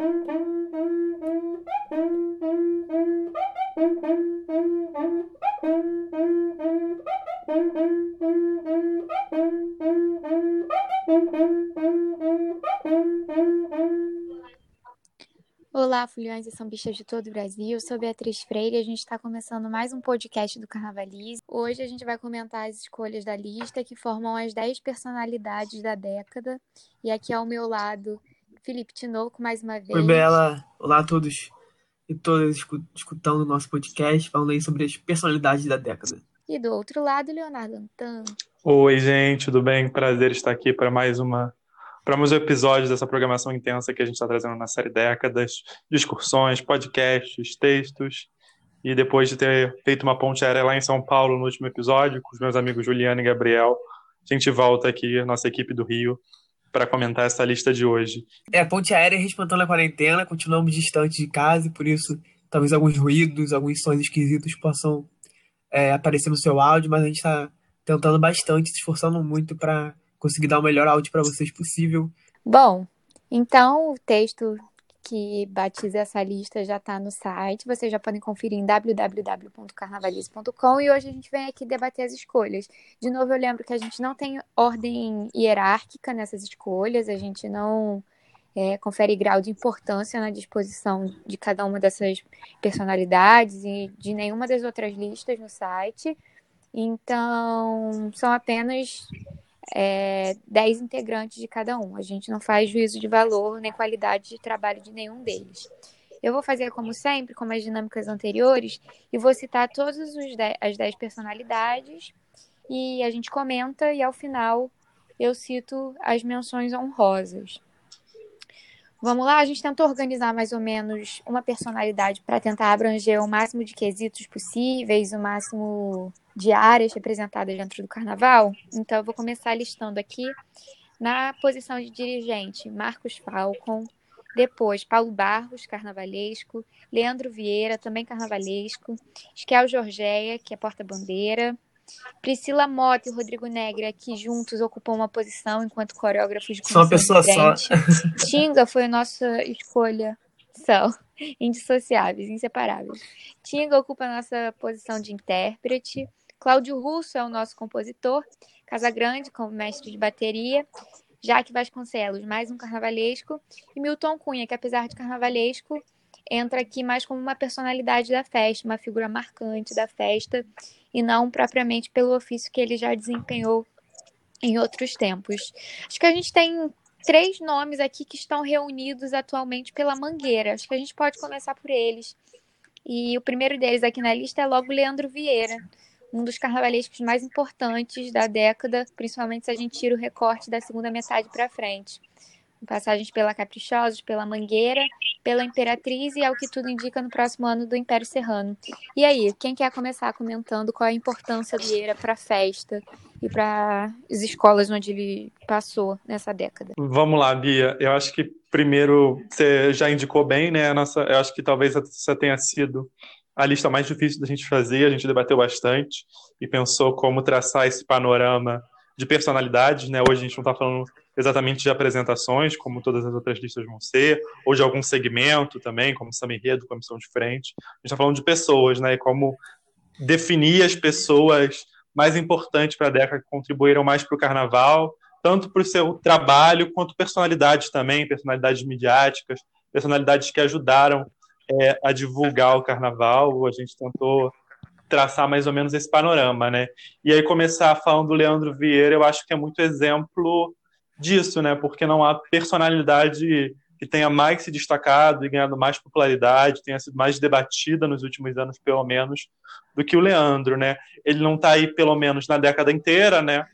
Olá, fulhões e são bichas de todo o Brasil. Eu sou Beatriz Freire e a gente está começando mais um podcast do Carnavalize. Hoje a gente vai comentar as escolhas da lista que formam as 10 personalidades da década. E aqui ao meu lado, Felipe Tinoco, mais uma vez. Oi, Bela. Olá a todos e todas escutando o nosso podcast, falando aí sobre as personalidades da década. E do outro lado, Leonardo Antan. Oi, gente, tudo bem? Prazer estar aqui para mais uma para mais um episódio dessa programação intensa que a gente está trazendo na série Décadas, discussões, podcasts, textos. E depois de ter feito uma ponte aérea lá em São Paulo no último episódio, com os meus amigos Juliana e Gabriel, a gente volta aqui, nossa equipe do Rio, para comentar essa lista de hoje. É, a ponte aérea respeitando a quarentena, continuamos distantes de casa e por isso talvez alguns ruídos, alguns sons esquisitos possam é, aparecer no seu áudio, mas a gente está tentando bastante, se esforçando muito para conseguir dar o melhor áudio para vocês possível. Bom, então o texto que batiza essa lista já está no site. Vocês já podem conferir em www.carnavalize.com e hoje a gente vem aqui debater as escolhas. De novo, eu lembro que a gente não tem ordem hierárquica nessas escolhas, a gente não é, confere grau de importância na disposição de cada uma dessas personalidades e de nenhuma das outras listas no site. Então, são apenas é, 10 integrantes de cada um. A gente não faz juízo de valor nem qualidade de trabalho de nenhum deles. Eu vou fazer como sempre, como as dinâmicas anteriores, e vou citar todas as 10 personalidades, e a gente comenta, e ao final eu cito as menções honrosas. Vamos lá, a gente tentou organizar mais ou menos uma personalidade para tentar abranger o máximo de quesitos possíveis, o máximo de áreas representadas dentro do carnaval. Então, eu vou começar listando aqui na posição de dirigente, Marcos Falcon, depois Paulo Barros, carnavalesco, Leandro Vieira, também carnavalesco, Esquel Jorgeia, que é porta-bandeira, Priscila Mota e Rodrigo Negra, que juntos ocupam uma posição enquanto coreógrafos de Só uma pessoa só. Tinga foi a nossa escolha. São indissociáveis, inseparáveis. Tinga ocupa a nossa posição de intérprete. Cláudio Russo é o nosso compositor. Casagrande como mestre de bateria. Jaque Vasconcelos, mais um carnavalesco. E Milton Cunha, que apesar de carnavalesco, entra aqui mais como uma personalidade da festa, uma figura marcante da festa e não propriamente pelo ofício que ele já desempenhou em outros tempos. Acho que a gente tem três nomes aqui que estão reunidos atualmente pela Mangueira. Acho que a gente pode começar por eles. E o primeiro deles aqui na lista é logo Leandro Vieira, um dos carnavalescos mais importantes da década, principalmente se a gente tira o recorte da segunda metade para frente passagens pela Caprichosos, pela Mangueira, pela Imperatriz e, ao que tudo indica, no próximo ano do Império Serrano. E aí, quem quer começar comentando qual a importância do Vieira para a festa e para as escolas onde ele passou nessa década? Vamos lá, Bia. Eu acho que primeiro você já indicou bem, né? nossa, eu acho que talvez essa tenha sido a lista mais difícil da gente fazer. A gente debateu bastante e pensou como traçar esse panorama de personalidades, né? Hoje a gente não está falando exatamente de apresentações, como todas as outras listas vão ser, ou de algum segmento também, como Samba Enredo, Comissão de Frente. A gente está falando de pessoas, né? E como definir as pessoas mais importantes para a década que contribuíram mais para o carnaval, tanto para o seu trabalho quanto personalidades também, personalidades midiáticas, personalidades que ajudaram é, a divulgar o carnaval. A gente tentou traçar mais ou menos esse panorama, né? E aí começar falando do Leandro Vieira, eu acho que é muito exemplo disso, né? Porque não há personalidade que tenha mais se destacado e ganhado mais popularidade, tenha sido mais debatida nos últimos anos, pelo menos, do que o Leandro, né? Ele não está aí, pelo menos, na década inteira, né?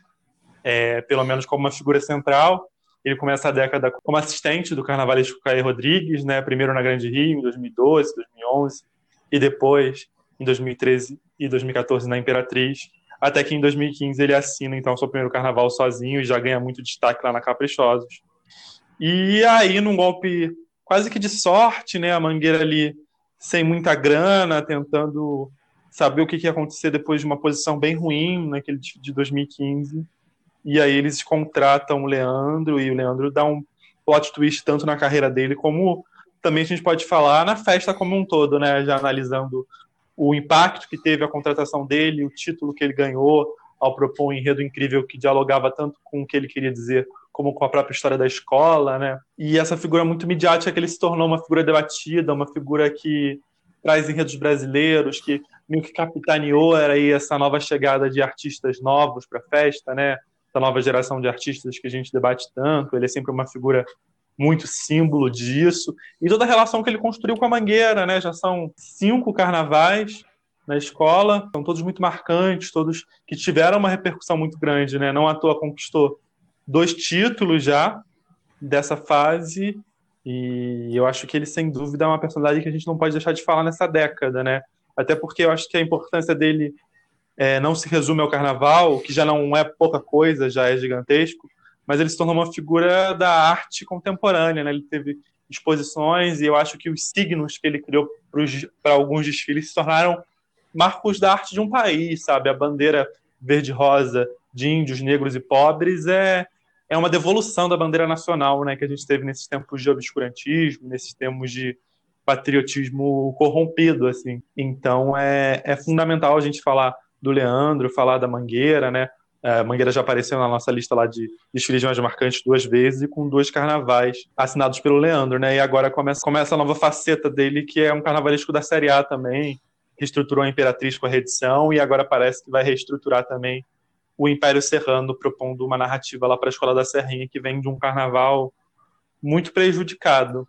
É, pelo menos como uma figura central. Ele começa a década como assistente do carnavalesco Caio Rodrigues, né? Primeiro na Grande Rio, em 2012, 2011, e depois, em 2013 e 2014, na Imperatriz até que em 2015 ele assina então seu primeiro carnaval sozinho e já ganha muito destaque lá na Caprichosos. E aí, num golpe quase que de sorte, né, a Mangueira ali sem muita grana, tentando saber o que ia acontecer depois de uma posição bem ruim naquele de 2015. E aí eles contratam o Leandro e o Leandro dá um plot twist tanto na carreira dele como também a gente pode falar na festa como um todo, né? Já analisando o impacto que teve a contratação dele, o título que ele ganhou ao propor um enredo incrível que dialogava tanto com o que ele queria dizer como com a própria história da escola, né? E essa figura muito midiática que ele se tornou uma figura debatida, uma figura que traz enredos brasileiros, que meio que capitaneou era aí essa nova chegada de artistas novos para a festa, né? Essa nova geração de artistas que a gente debate tanto. Ele é sempre uma figura muito símbolo disso. E toda a relação que ele construiu com a Mangueira, né? Já são cinco carnavais na escola, são todos muito marcantes, todos que tiveram uma repercussão muito grande, né? Não à toa conquistou dois títulos já dessa fase e eu acho que ele sem dúvida é uma personalidade que a gente não pode deixar de falar nessa década, né? Até porque eu acho que a importância dele é, não se resume ao carnaval, que já não é pouca coisa, já é gigantesco, mas ele se tornou uma figura da arte contemporânea, né? Ele teve exposições e eu acho que os signos que ele criou para alguns desfiles se tornaram marcos da arte de um país, sabe? A bandeira verde-rosa de índios, negros e pobres é é uma devolução da bandeira nacional, né, que a gente teve nesses tempos de obscurantismo, nesses tempos de patriotismo corrompido, assim. Então é, é fundamental a gente falar do Leandro, falar da Mangueira, né? A Mangueira já apareceu na nossa lista lá de desfiles mais marcantes duas vezes e com dois carnavais assinados pelo Leandro, né? E agora começa, começa a nova faceta dele, que é um carnavalesco da Série A também. Reestruturou a Imperatriz com a reedição e agora parece que vai reestruturar também o Império Serrano propondo uma narrativa lá para a Escola da Serrinha que vem de um carnaval muito prejudicado.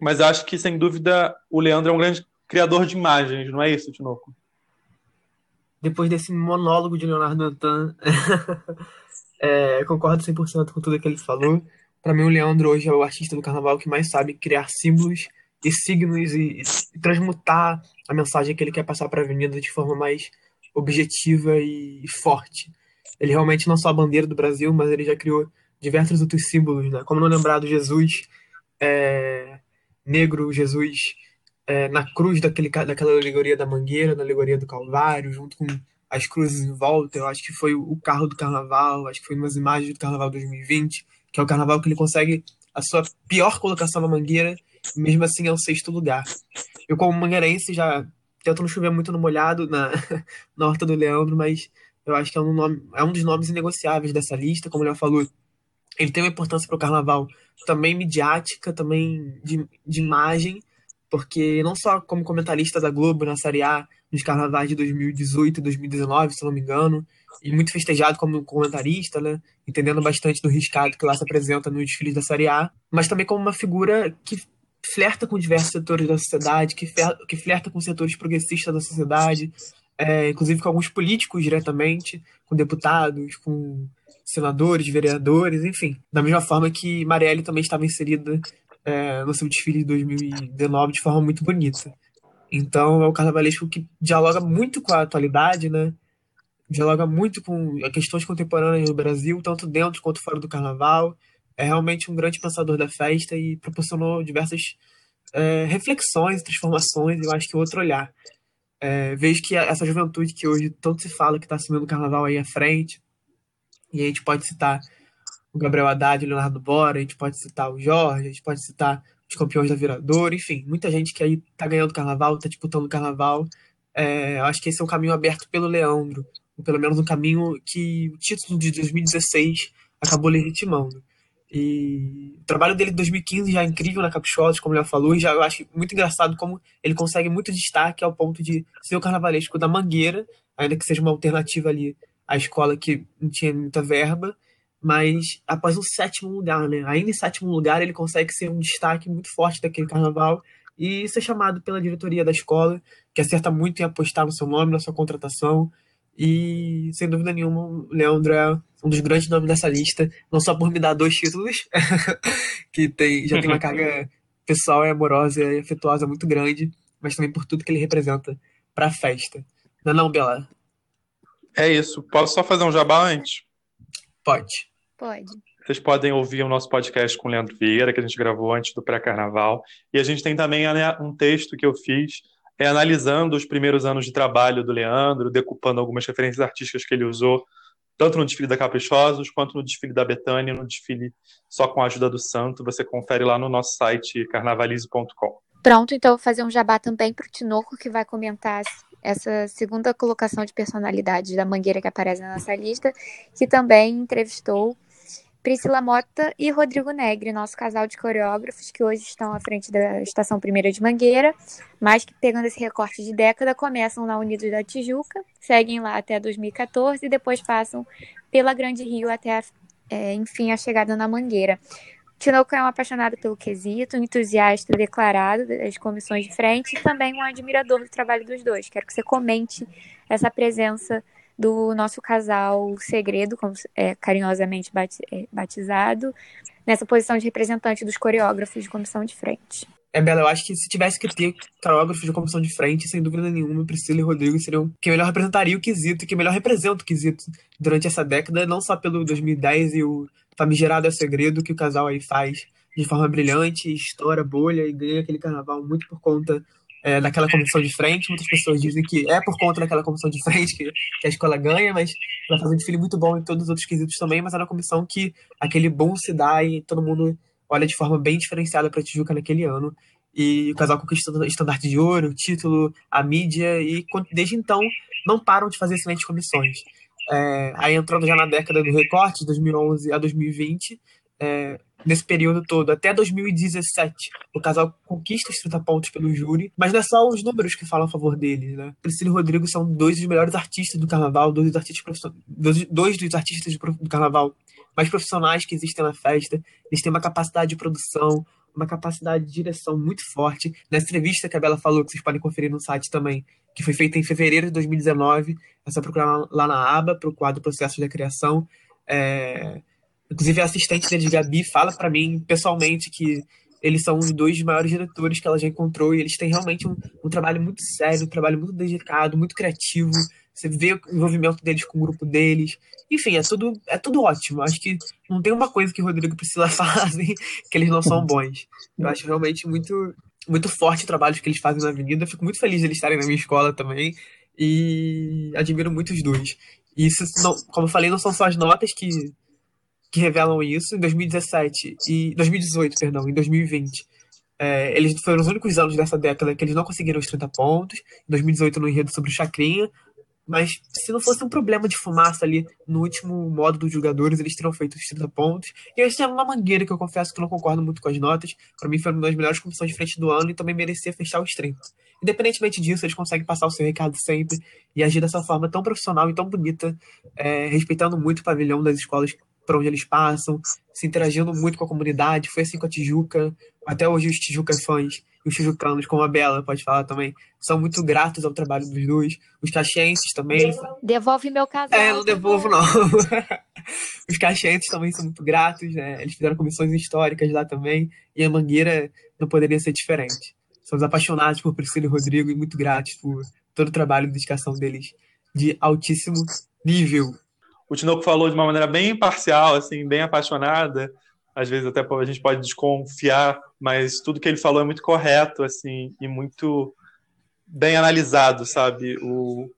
Mas acho que, sem dúvida, o Leandro é um grande criador de imagens, não é isso, Tinoco? Depois desse monólogo de Leonardo Antan, é, concordo 100% com tudo que ele falou. Para mim, o Leandro hoje é o artista do carnaval que mais sabe criar símbolos e signos e, e transmutar a mensagem que ele quer passar para a avenida de forma mais objetiva e forte. Ele realmente não só a bandeira do Brasil, mas ele já criou diversos outros símbolos, né? Como não lembrar do Jesus é, negro, Jesus é, na cruz daquele, daquela alegoria da Mangueira, na alegoria do Calvário, junto com as cruzes em volta. Eu acho que foi o carro do Carnaval, acho que foi umas imagens do Carnaval 2020, que é o Carnaval que ele consegue a sua pior colocação na Mangueira, mesmo assim é o sexto lugar. Eu, como mangueirense, já tento não chover muito no molhado na, na Horta do Leandro, mas eu acho que é um, nome, é um dos nomes inegociáveis dessa lista, como ele falou. Ele tem uma importância para o carnaval também midiática, também de, de imagem, porque não só como comentarista da Globo na Série A, nos carnavais de 2018 e 2019, se não me engano, e muito festejado como comentarista, né? Entendendo bastante do riscado que lá se apresenta nos desfiles da Série A, mas também como uma figura que flerta com diversos setores da sociedade, que, que flerta com setores progressistas da sociedade, é, inclusive com alguns políticos diretamente, com deputados, com senadores, vereadores, enfim. Da mesma forma que Marielle também estava inserida é, no seu desfile de 2019 de forma muito bonita. Então é o carnavalesco que dialoga muito com a atualidade, né? Dialoga muito com questões contemporâneas do Brasil, tanto dentro quanto fora do carnaval é realmente um grande pensador da festa e proporcionou diversas é, reflexões, transformações, eu acho que outro olhar. É, vejo que essa juventude que hoje tanto se fala que está assumindo o carnaval aí à frente, e a gente pode citar o Gabriel Haddad o Leonardo Bora, a gente pode citar o Jorge, a gente pode citar os campeões da Viradora, enfim, muita gente que aí está ganhando carnaval, está disputando carnaval. É, eu acho que esse é um caminho aberto pelo Leandro, ou pelo menos um caminho que o título de 2016 acabou legitimando. E o trabalho dele de 2015 já é incrível na Caprichosos, como ele já falou, e já eu acho muito engraçado como ele consegue muito destaque ao ponto de ser o carnavalesco da Mangueira, ainda que seja uma alternativa ali à escola que não tinha muita verba, mas após um sétimo lugar, né? Ainda em sétimo lugar, ele consegue ser um destaque muito forte daquele carnaval e ser chamado pela diretoria da escola, que acerta muito em apostar no seu nome, na sua contratação. E, sem dúvida nenhuma, o Leandro é um dos grandes nomes dessa lista, não só por me dar dois títulos, que tem, já tem uma carga pessoal e amorosa e afetuosa muito grande, mas também por tudo que ele representa para a festa. Não é não, Bela? É isso. Posso só fazer um jabá antes? Pode. Pode. Vocês podem ouvir o nosso podcast com o Leandro Vieira, que a gente gravou antes do pré-carnaval. E a gente tem também né, um texto que eu fiz é, analisando os primeiros anos de trabalho do Leandro, decupando algumas referências artísticas que ele usou tanto no desfile da Caprichosos, quanto no desfile da Betânia, no desfile só com a ajuda do santo. Você confere lá no nosso site carnavalize.com. Pronto, então vou fazer um jabá também para o Tinoco, que vai comentar essa segunda colocação de personalidade da Mangueira que aparece na nossa lista, que também entrevistou Priscila Mota e Rodrigo Negre, nosso casal de coreógrafos que hoje estão à frente da Estação Primeira de Mangueira, mas que pegando esse recorte de década começam na Unidos da Tijuca, seguem lá até 2014 e depois passam pela Grande Rio até, é, enfim, a chegada na Mangueira. Tinoco é um apaixonado pelo quesito, um entusiasta declarado das comissões de frente e também um admirador do trabalho dos dois. Quero que você comente essa presença do nosso casal segredo, como é carinhosamente é, batizado, nessa posição de representante dos coreógrafos de comissão de frente. É, Bela, eu acho que se tivesse que ter coreógrafos de comissão de frente, sem dúvida nenhuma, Priscila e Rodrigo seriam quem melhor representaria o quesito, quem melhor representa o quesito durante essa década, não só pelo 2010 e o famigerado é segredo que o casal aí faz de forma brilhante, estoura bolha e ganha aquele carnaval muito por conta é, daquela comissão de frente. Muitas pessoas dizem que é por conta daquela comissão de frente que, que a escola ganha, mas ela faz um desfile muito bom em todos os outros quesitos também, mas é uma comissão que aquele bom se dá e todo mundo olha de forma bem diferenciada para Tijuca naquele ano. E o casal conquista o estandarte de ouro, o título, a mídia, e desde então não param de fazer excelentes comissões. É, aí entrando já na década do recorte, de 2011 a 2020, é, nesse período todo, até 2017. O casal conquista os 30 pontos pelo júri, mas não é só os números que falam a favor deles, né? Priscila e Rodrigo são dois dos melhores artistas do carnaval, dois dos artistas, dois, dois dos artistas do carnaval mais profissionais que existem na festa. Eles têm uma capacidade de produção, uma capacidade de direção muito forte. Nessa entrevista que a Bela falou, que vocês podem conferir no site também, que foi feita em fevereiro de 2019, é só procurar lá na aba, para o quadro Processos da Criação. É, Inclusive, a assistente deles, Gabi, fala para mim pessoalmente que eles são os dois maiores diretores que ela já encontrou e eles têm realmente um, um trabalho muito sério, um trabalho muito dedicado, muito criativo. Você vê o envolvimento deles com o grupo deles. Enfim, é tudo, é tudo ótimo. Acho que não tem uma coisa que o Rodrigo e Priscila fazem que eles não são bons. Eu acho realmente muito, muito forte o trabalho que eles fazem na Avenida. fico muito feliz de eles estarem na minha escola também. E admiro muito os dois. E isso, não, como eu falei, não são só as notas que que revelam isso em 2017 e 2018, perdão, em 2020. É, eles foram os únicos anos dessa década que eles não conseguiram os 30 pontos. Em 2018 no enredo sobre o Chacrinha. Mas se não fosse um problema de fumaça ali no último modo dos jogadores, eles teriam feito os 30 pontos. E eles tinham uma mangueira que eu confesso que não concordo muito com as notas. Para mim foi uma das melhores comissões de frente do ano e também merecia fechar os 30. Independentemente disso, eles conseguem passar o seu recado sempre e agir dessa forma tão profissional e tão bonita, é, respeitando muito o pavilhão das escolas para onde eles passam, se interagindo muito com a comunidade. Foi assim com a Tijuca. Até hoje os Tijuca fãs e os tijucanos, como a Bela pode falar também, são muito gratos ao trabalho dos dois. Os caxienses também. Devolve meu casal. É, não devolvo não. os caxienses também são muito gratos, né? Eles fizeram comissões históricas lá também. E a Mangueira não poderia ser diferente. Somos apaixonados por Priscila e Rodrigo e muito gratos por todo o trabalho e dedicação deles de altíssimo nível o Tinoco falou de uma maneira bem imparcial, assim, bem apaixonada. Às vezes até a gente pode desconfiar, mas tudo que ele falou é muito correto, assim, e muito bem analisado, sabe? O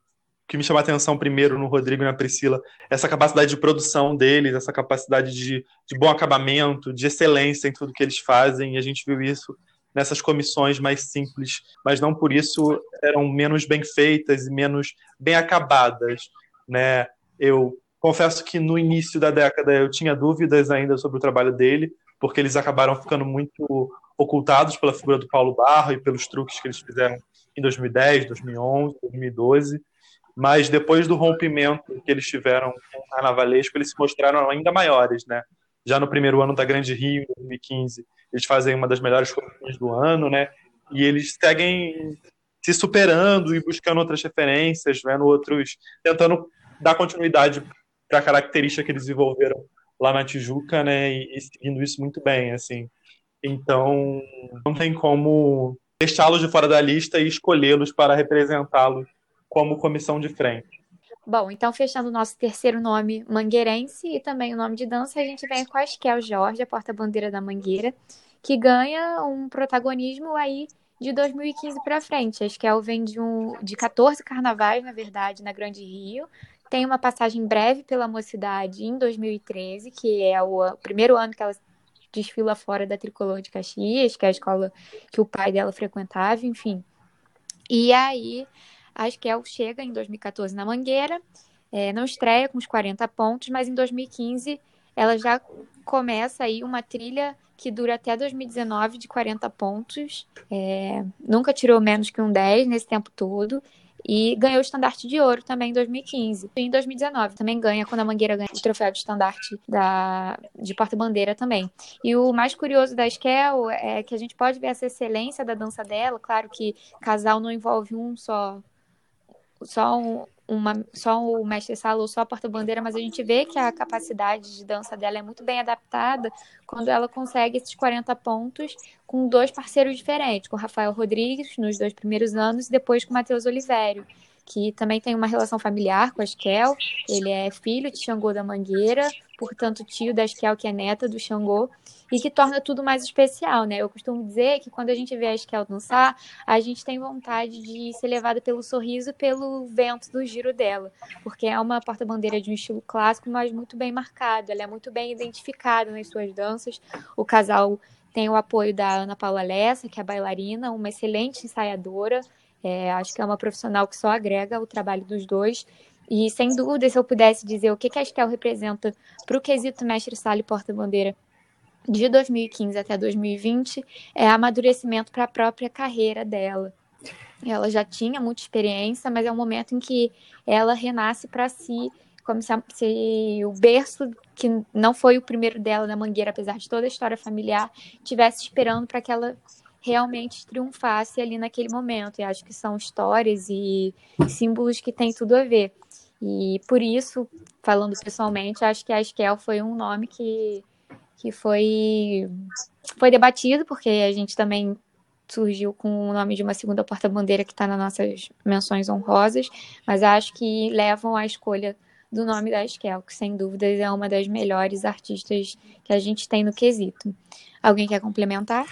que me chama a atenção primeiro no Rodrigo e na Priscila, essa capacidade de produção deles, essa capacidade de, de bom acabamento, de excelência em tudo que eles fazem, e a gente viu isso nessas comissões mais simples, mas não por isso eram menos bem feitas e menos bem acabadas, né? Eu Confesso que no início da década eu tinha dúvidas ainda sobre o trabalho dele, porque eles acabaram ficando muito ocultados pela figura do Paulo Barro e pelos truques que eles fizeram em 2010, 2011, 2012. Mas depois do rompimento que eles tiveram com o carnavalesco, eles se mostraram ainda maiores, né? Já no primeiro ano da Grande Rio, em 2015, eles fazem uma das melhores competições do ano, né? E eles seguem se superando e buscando outras referências, vendo outros, tentando dar continuidade para a característica que eles desenvolveram lá na Tijuca, né, e, e seguindo isso muito bem, assim. Então, não tem como deixá-los de fora da lista e escolhê-los para representá-los como comissão de frente. Bom, então fechando o nosso terceiro nome mangueirense e também o nome de dança, a gente vem com a Esquel Jorge, a porta-bandeira da Mangueira, que ganha um protagonismo aí de 2015 para frente. A Esquel vem de, um, de 14 carnavais, na verdade, na Grande Rio, tem uma passagem breve pela mocidade em 2013, que é o primeiro ano que ela desfila fora da Tricolor de Caxias, que é a escola que o pai dela frequentava, enfim. E aí, a Esquel chega em 2014 na Mangueira, é, não estreia com os 40 pontos, mas em 2015 ela já começa aí uma trilha que dura até 2019 de 40 pontos. É, nunca tirou menos que um 10 nesse tempo todo. E ganhou o estandarte de ouro também em 2015. E em 2019 também ganha, quando a Mangueira ganha o troféu de estandarte da, de porta-bandeira também. E o mais curioso da Esquel é que a gente pode ver essa excelência da dança dela. Claro que casal não envolve um só só um, uma, só o mestre sala ou só a porta-bandeira, mas a gente vê que a capacidade de dança dela é muito bem adaptada quando ela consegue esses 40 pontos com dois parceiros diferentes, com Rafael Rodrigues nos dois primeiros anos e depois com Matheus Oliveira que também tem uma relação familiar com a Esquel. Ele é filho de Xangô da Mangueira, portanto, tio da Esquel, que é neta do Xangô, e que torna tudo mais especial, né? Eu costumo dizer que quando a gente vê a Esquel dançar, a gente tem vontade de ser levada pelo sorriso, pelo vento do giro dela, porque é uma porta-bandeira de um estilo clássico, mas muito bem marcado. Ela é muito bem identificada nas suas danças. O casal tem o apoio da Ana Paula Lessa, que é bailarina, uma excelente ensaiadora, é, acho que é uma profissional que só agrega o trabalho dos dois. E, sem dúvida, se eu pudesse dizer o que, que a Estel representa para o quesito mestre sala e porta-bandeira de 2015 até 2020, é amadurecimento para a própria carreira dela. Ela já tinha muita experiência, mas é um momento em que ela renasce para si, como se, se, o berço, que não foi o primeiro dela na Mangueira, apesar de toda a história familiar, tivesse esperando para que ela realmente triunfasse ali naquele momento. E acho que são histórias e símbolos que têm tudo a ver. E por isso, falando pessoalmente, acho que a Esquel foi um nome que, que foi, foi debatido, porque a gente também surgiu com o nome de uma segunda porta-bandeira que está nas nossas menções honrosas, mas acho que levam à escolha do nome da Esquel, que sem dúvidas é uma das melhores artistas que a gente tem no quesito. Alguém quer complementar?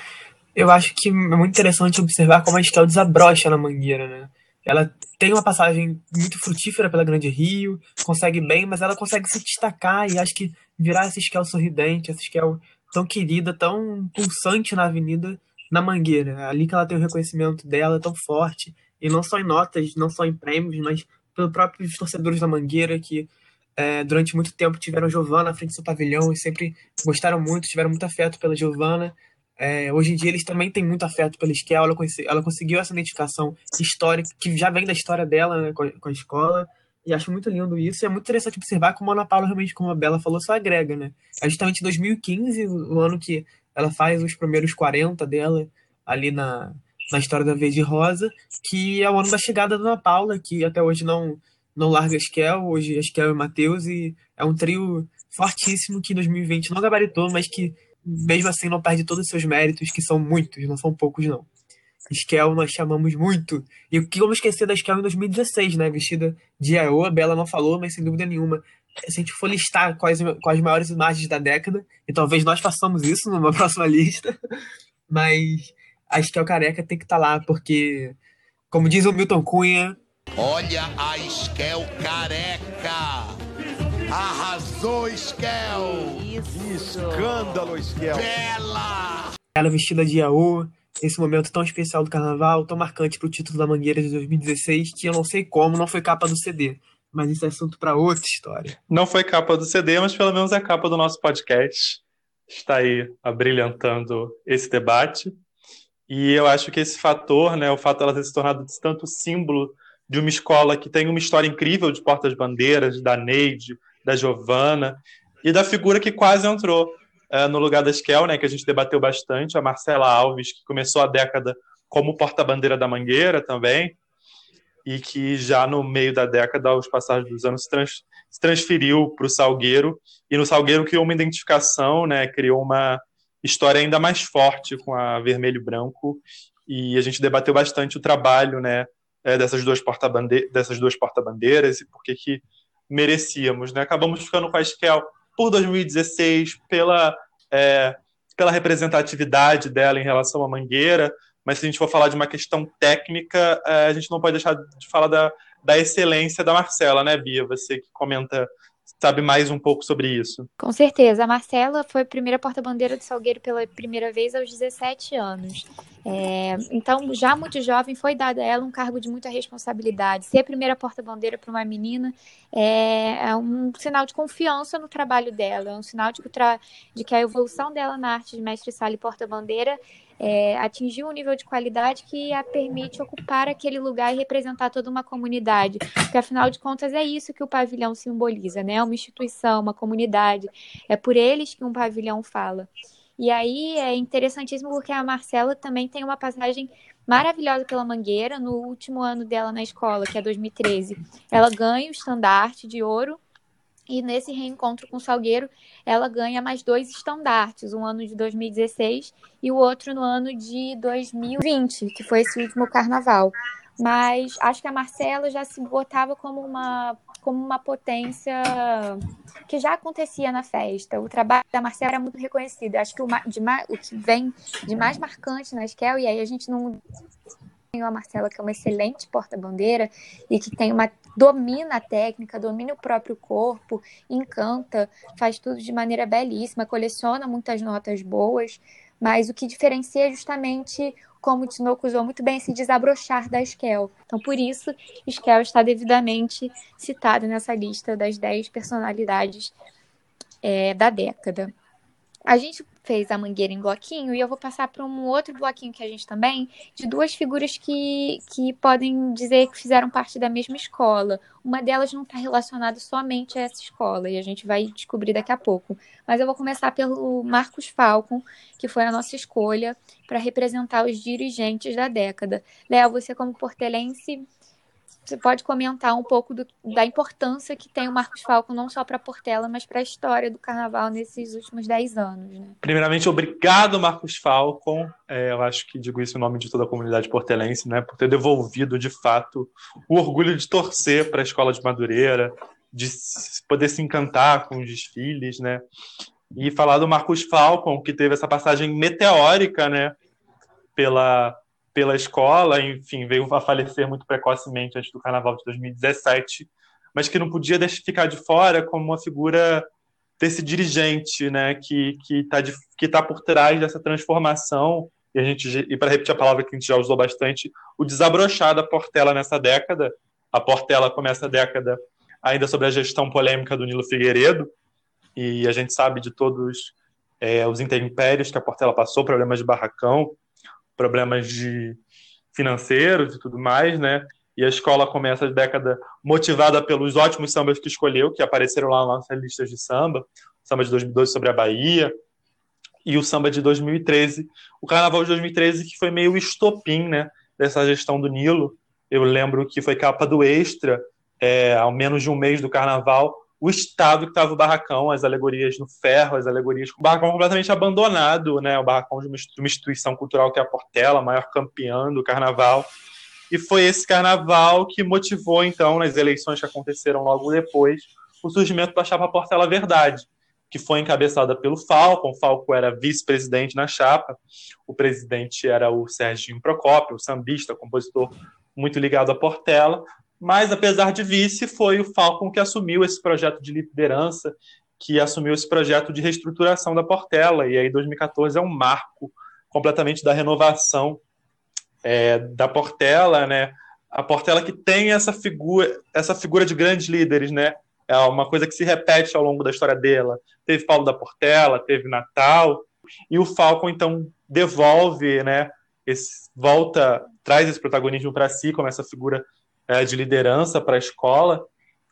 eu acho que é muito interessante observar como a Estel desabrocha na Mangueira, né? Ela tem uma passagem muito frutífera pela Grande Rio, consegue bem, mas ela consegue se destacar e acho que virar essa Esquel sorridente, essa Esquel tão querida, tão pulsante na avenida, na Mangueira. É ali que ela tem o reconhecimento dela tão forte, e não só em notas, não só em prêmios, mas pelos próprios torcedores da Mangueira que é, durante muito tempo tiveram Giovana à frente do seu pavilhão e sempre gostaram muito, tiveram muito afeto pela Giovana. É, hoje em dia eles também têm muito afeto pela escola, ela, ela conseguiu essa identificação histórica, que já vem da história dela né, com, a, com, a, escola, e acho muito lindo isso, e é muito interessante observar como a Ana Paula realmente, como a Bela falou, só agrega, né? É justamente 2015, o ano que ela faz os primeiros 40 dela, ali na, na história da Verde Rosa, que é o ano da chegada da Ana Paula, que até hoje não, não larga a Esquel, hoje a Esquel e Matheus, e é um trio fortíssimo que em 2020 não gabaritou, mas que mesmo assim não perde todos os seus méritos, que são muitos, não são poucos, não. Skel nós chamamos muito. E o que vamos esquecer da Skel em 2016, né? Vestida de Aô, a Bela não falou, mas sem dúvida nenhuma. Se a gente for listar quais, quais as maiores imagens da década, e talvez nós façamos isso numa próxima lista, mas a Skel careca tem que estar tá lá, porque, como diz o Milton Cunha. Olha a Skel careca! Arrasou, Skel! Que escândalo, Skel! Bela! Ela vestida de Yaô, esse momento tão especial do carnaval, tão marcante para o título da Mangueira de 2016, que eu não sei como não foi capa do CD. Mas isso é assunto para outra história. Não foi capa do CD, mas pelo menos é capa do nosso podcast. Está aí abrilhantando esse debate. E eu acho que esse fator, né, o fato dela ter se tornado tanto símbolo de uma escola que tem uma história incrível de portas-bandeiras, da Neide, da Giovana e da figura que quase entrou uh, no lugar da Esquel, né, que a gente debateu bastante, a Marcela Alves, que começou a década como porta-bandeira da Mangueira também, e que já no meio da década, aos passagens dos anos, se, trans, se transferiu para o Salgueiro, e no Salgueiro criou uma identificação, né, criou uma história ainda mais forte com a vermelho e branco, e a gente debateu bastante o trabalho né, eh, dessas duas porta-bandeiras e por que merecíamos. Né? Acabamos ficando com a Esquel por 2016, pela, é, pela representatividade dela em relação à Mangueira, mas se a gente for falar de uma questão técnica, é, a gente não pode deixar de falar da, da excelência da Marcela, né, Bia? Você que comenta sabe mais um pouco sobre isso. Com certeza. A Marcela foi a primeira porta-bandeira do Salgueiro pela primeira vez aos 17 anos. É, então, já muito jovem, foi dado a ela um cargo de muita responsabilidade. Ser a primeira porta-bandeira para uma menina é, é, um sinal de confiança no trabalho dela, é um sinal de que, de que a evolução dela na arte de mestre-sala e porta-bandeira é, atingiu um nível de qualidade que a permite ocupar aquele lugar e representar toda uma comunidade. Porque, afinal de contas, é isso que o pavilhão simboliza, né? Uma instituição, uma comunidade. É por eles que um pavilhão fala. E aí é interessantíssimo porque a Marcela também tem uma passagem maravilhosa pela Mangueira no último ano dela na escola, que é 2013. Ela ganha o estandarte de ouro e nesse reencontro com o Salgueiro, ela ganha mais dois estandartes, um ano de 2016 e o outro no ano de 2020, que foi esse último carnaval. Mas acho que a Marcela já se botava como uma, como uma potência que já acontecia na festa. O trabalho da Marcela era muito reconhecido. Acho que o, o que vem de mais marcante na Esquel, e aí a gente não a Marcela, que é uma excelente porta-bandeira e que tem uma domina a técnica, domina o próprio corpo, encanta, faz tudo de maneira belíssima, coleciona muitas notas boas, mas o que diferencia é justamente, como o Tinoco usou muito bem, esse desabrochar da Skel. Então, por isso, Skel está devidamente citada nessa lista das 10 personalidades é, da década. A gente fez a mangueira em bloquinho e eu vou passar para um outro bloquinho que a gente também, de duas figuras que, que podem dizer que fizeram parte da mesma escola. Uma delas não está relacionada somente a essa escola e a gente vai descobrir daqui a pouco. Mas eu vou começar pelo Marcos Falcon, que foi a nossa escolha para representar os dirigentes da década. Léo, você como portelense você pode comentar um pouco do, da importância que tem o Marcos Falco, não só para Portela, mas para a história do carnaval nesses últimos 10 anos. Né? Primeiramente, obrigado, Marcos Falcon. É, eu acho que digo isso em nome de toda a comunidade portelense, né, por ter devolvido, de fato, o orgulho de torcer para a escola de Madureira, de poder se encantar com os desfiles, né? E falar do Marcos Falcon, que teve essa passagem meteórica, né, pela pela escola, enfim, veio a falecer muito precocemente antes do carnaval de 2017, mas que não podia deixar ficar de fora como uma figura desse dirigente, né, que que está que tá por trás dessa transformação e a gente e para repetir a palavra que a gente já usou bastante, o desabrochar da Portela nessa década. A Portela começa a década ainda sobre a gestão polêmica do Nilo Figueiredo e a gente sabe de todos é, os intempéries que a Portela passou, problemas de barracão, problemas de financeiros e tudo mais, né? E a escola começa a década motivada pelos ótimos sambas que escolheu, que apareceram lá nas listas de samba, o samba de 2012 sobre a Bahia e o samba de 2013, o carnaval de 2013 que foi meio estopim, né, dessa gestão do Nilo. Eu lembro que foi capa do Extra, é, ao menos de um mês do carnaval, o estado que estava o barracão, as alegorias no ferro, as alegorias. O barracão completamente abandonado, né? O barracão de uma instituição cultural que é a Portela, a maior campeã do carnaval. E foi esse carnaval que motivou, então, nas eleições que aconteceram logo depois, o surgimento da chapa Portela Verdade, que foi encabeçada pelo Falcon. O Falcon era vice-presidente na chapa, o presidente era o Serginho Procópio, sambista, compositor muito ligado à Portela. Mas, apesar de vice, foi o Falcon que assumiu esse projeto de liderança, que assumiu esse projeto de reestruturação da Portela. E aí, 2014 é um marco completamente da renovação é, da Portela, né? A Portela que tem essa figura, essa figura de grandes líderes, né? É uma coisa que se repete ao longo da história dela. Teve Paulo da Portela, teve Natal, e o Falcon então devolve, né? Esse, volta, traz esse protagonismo para si como essa figura é, de liderança para a escola.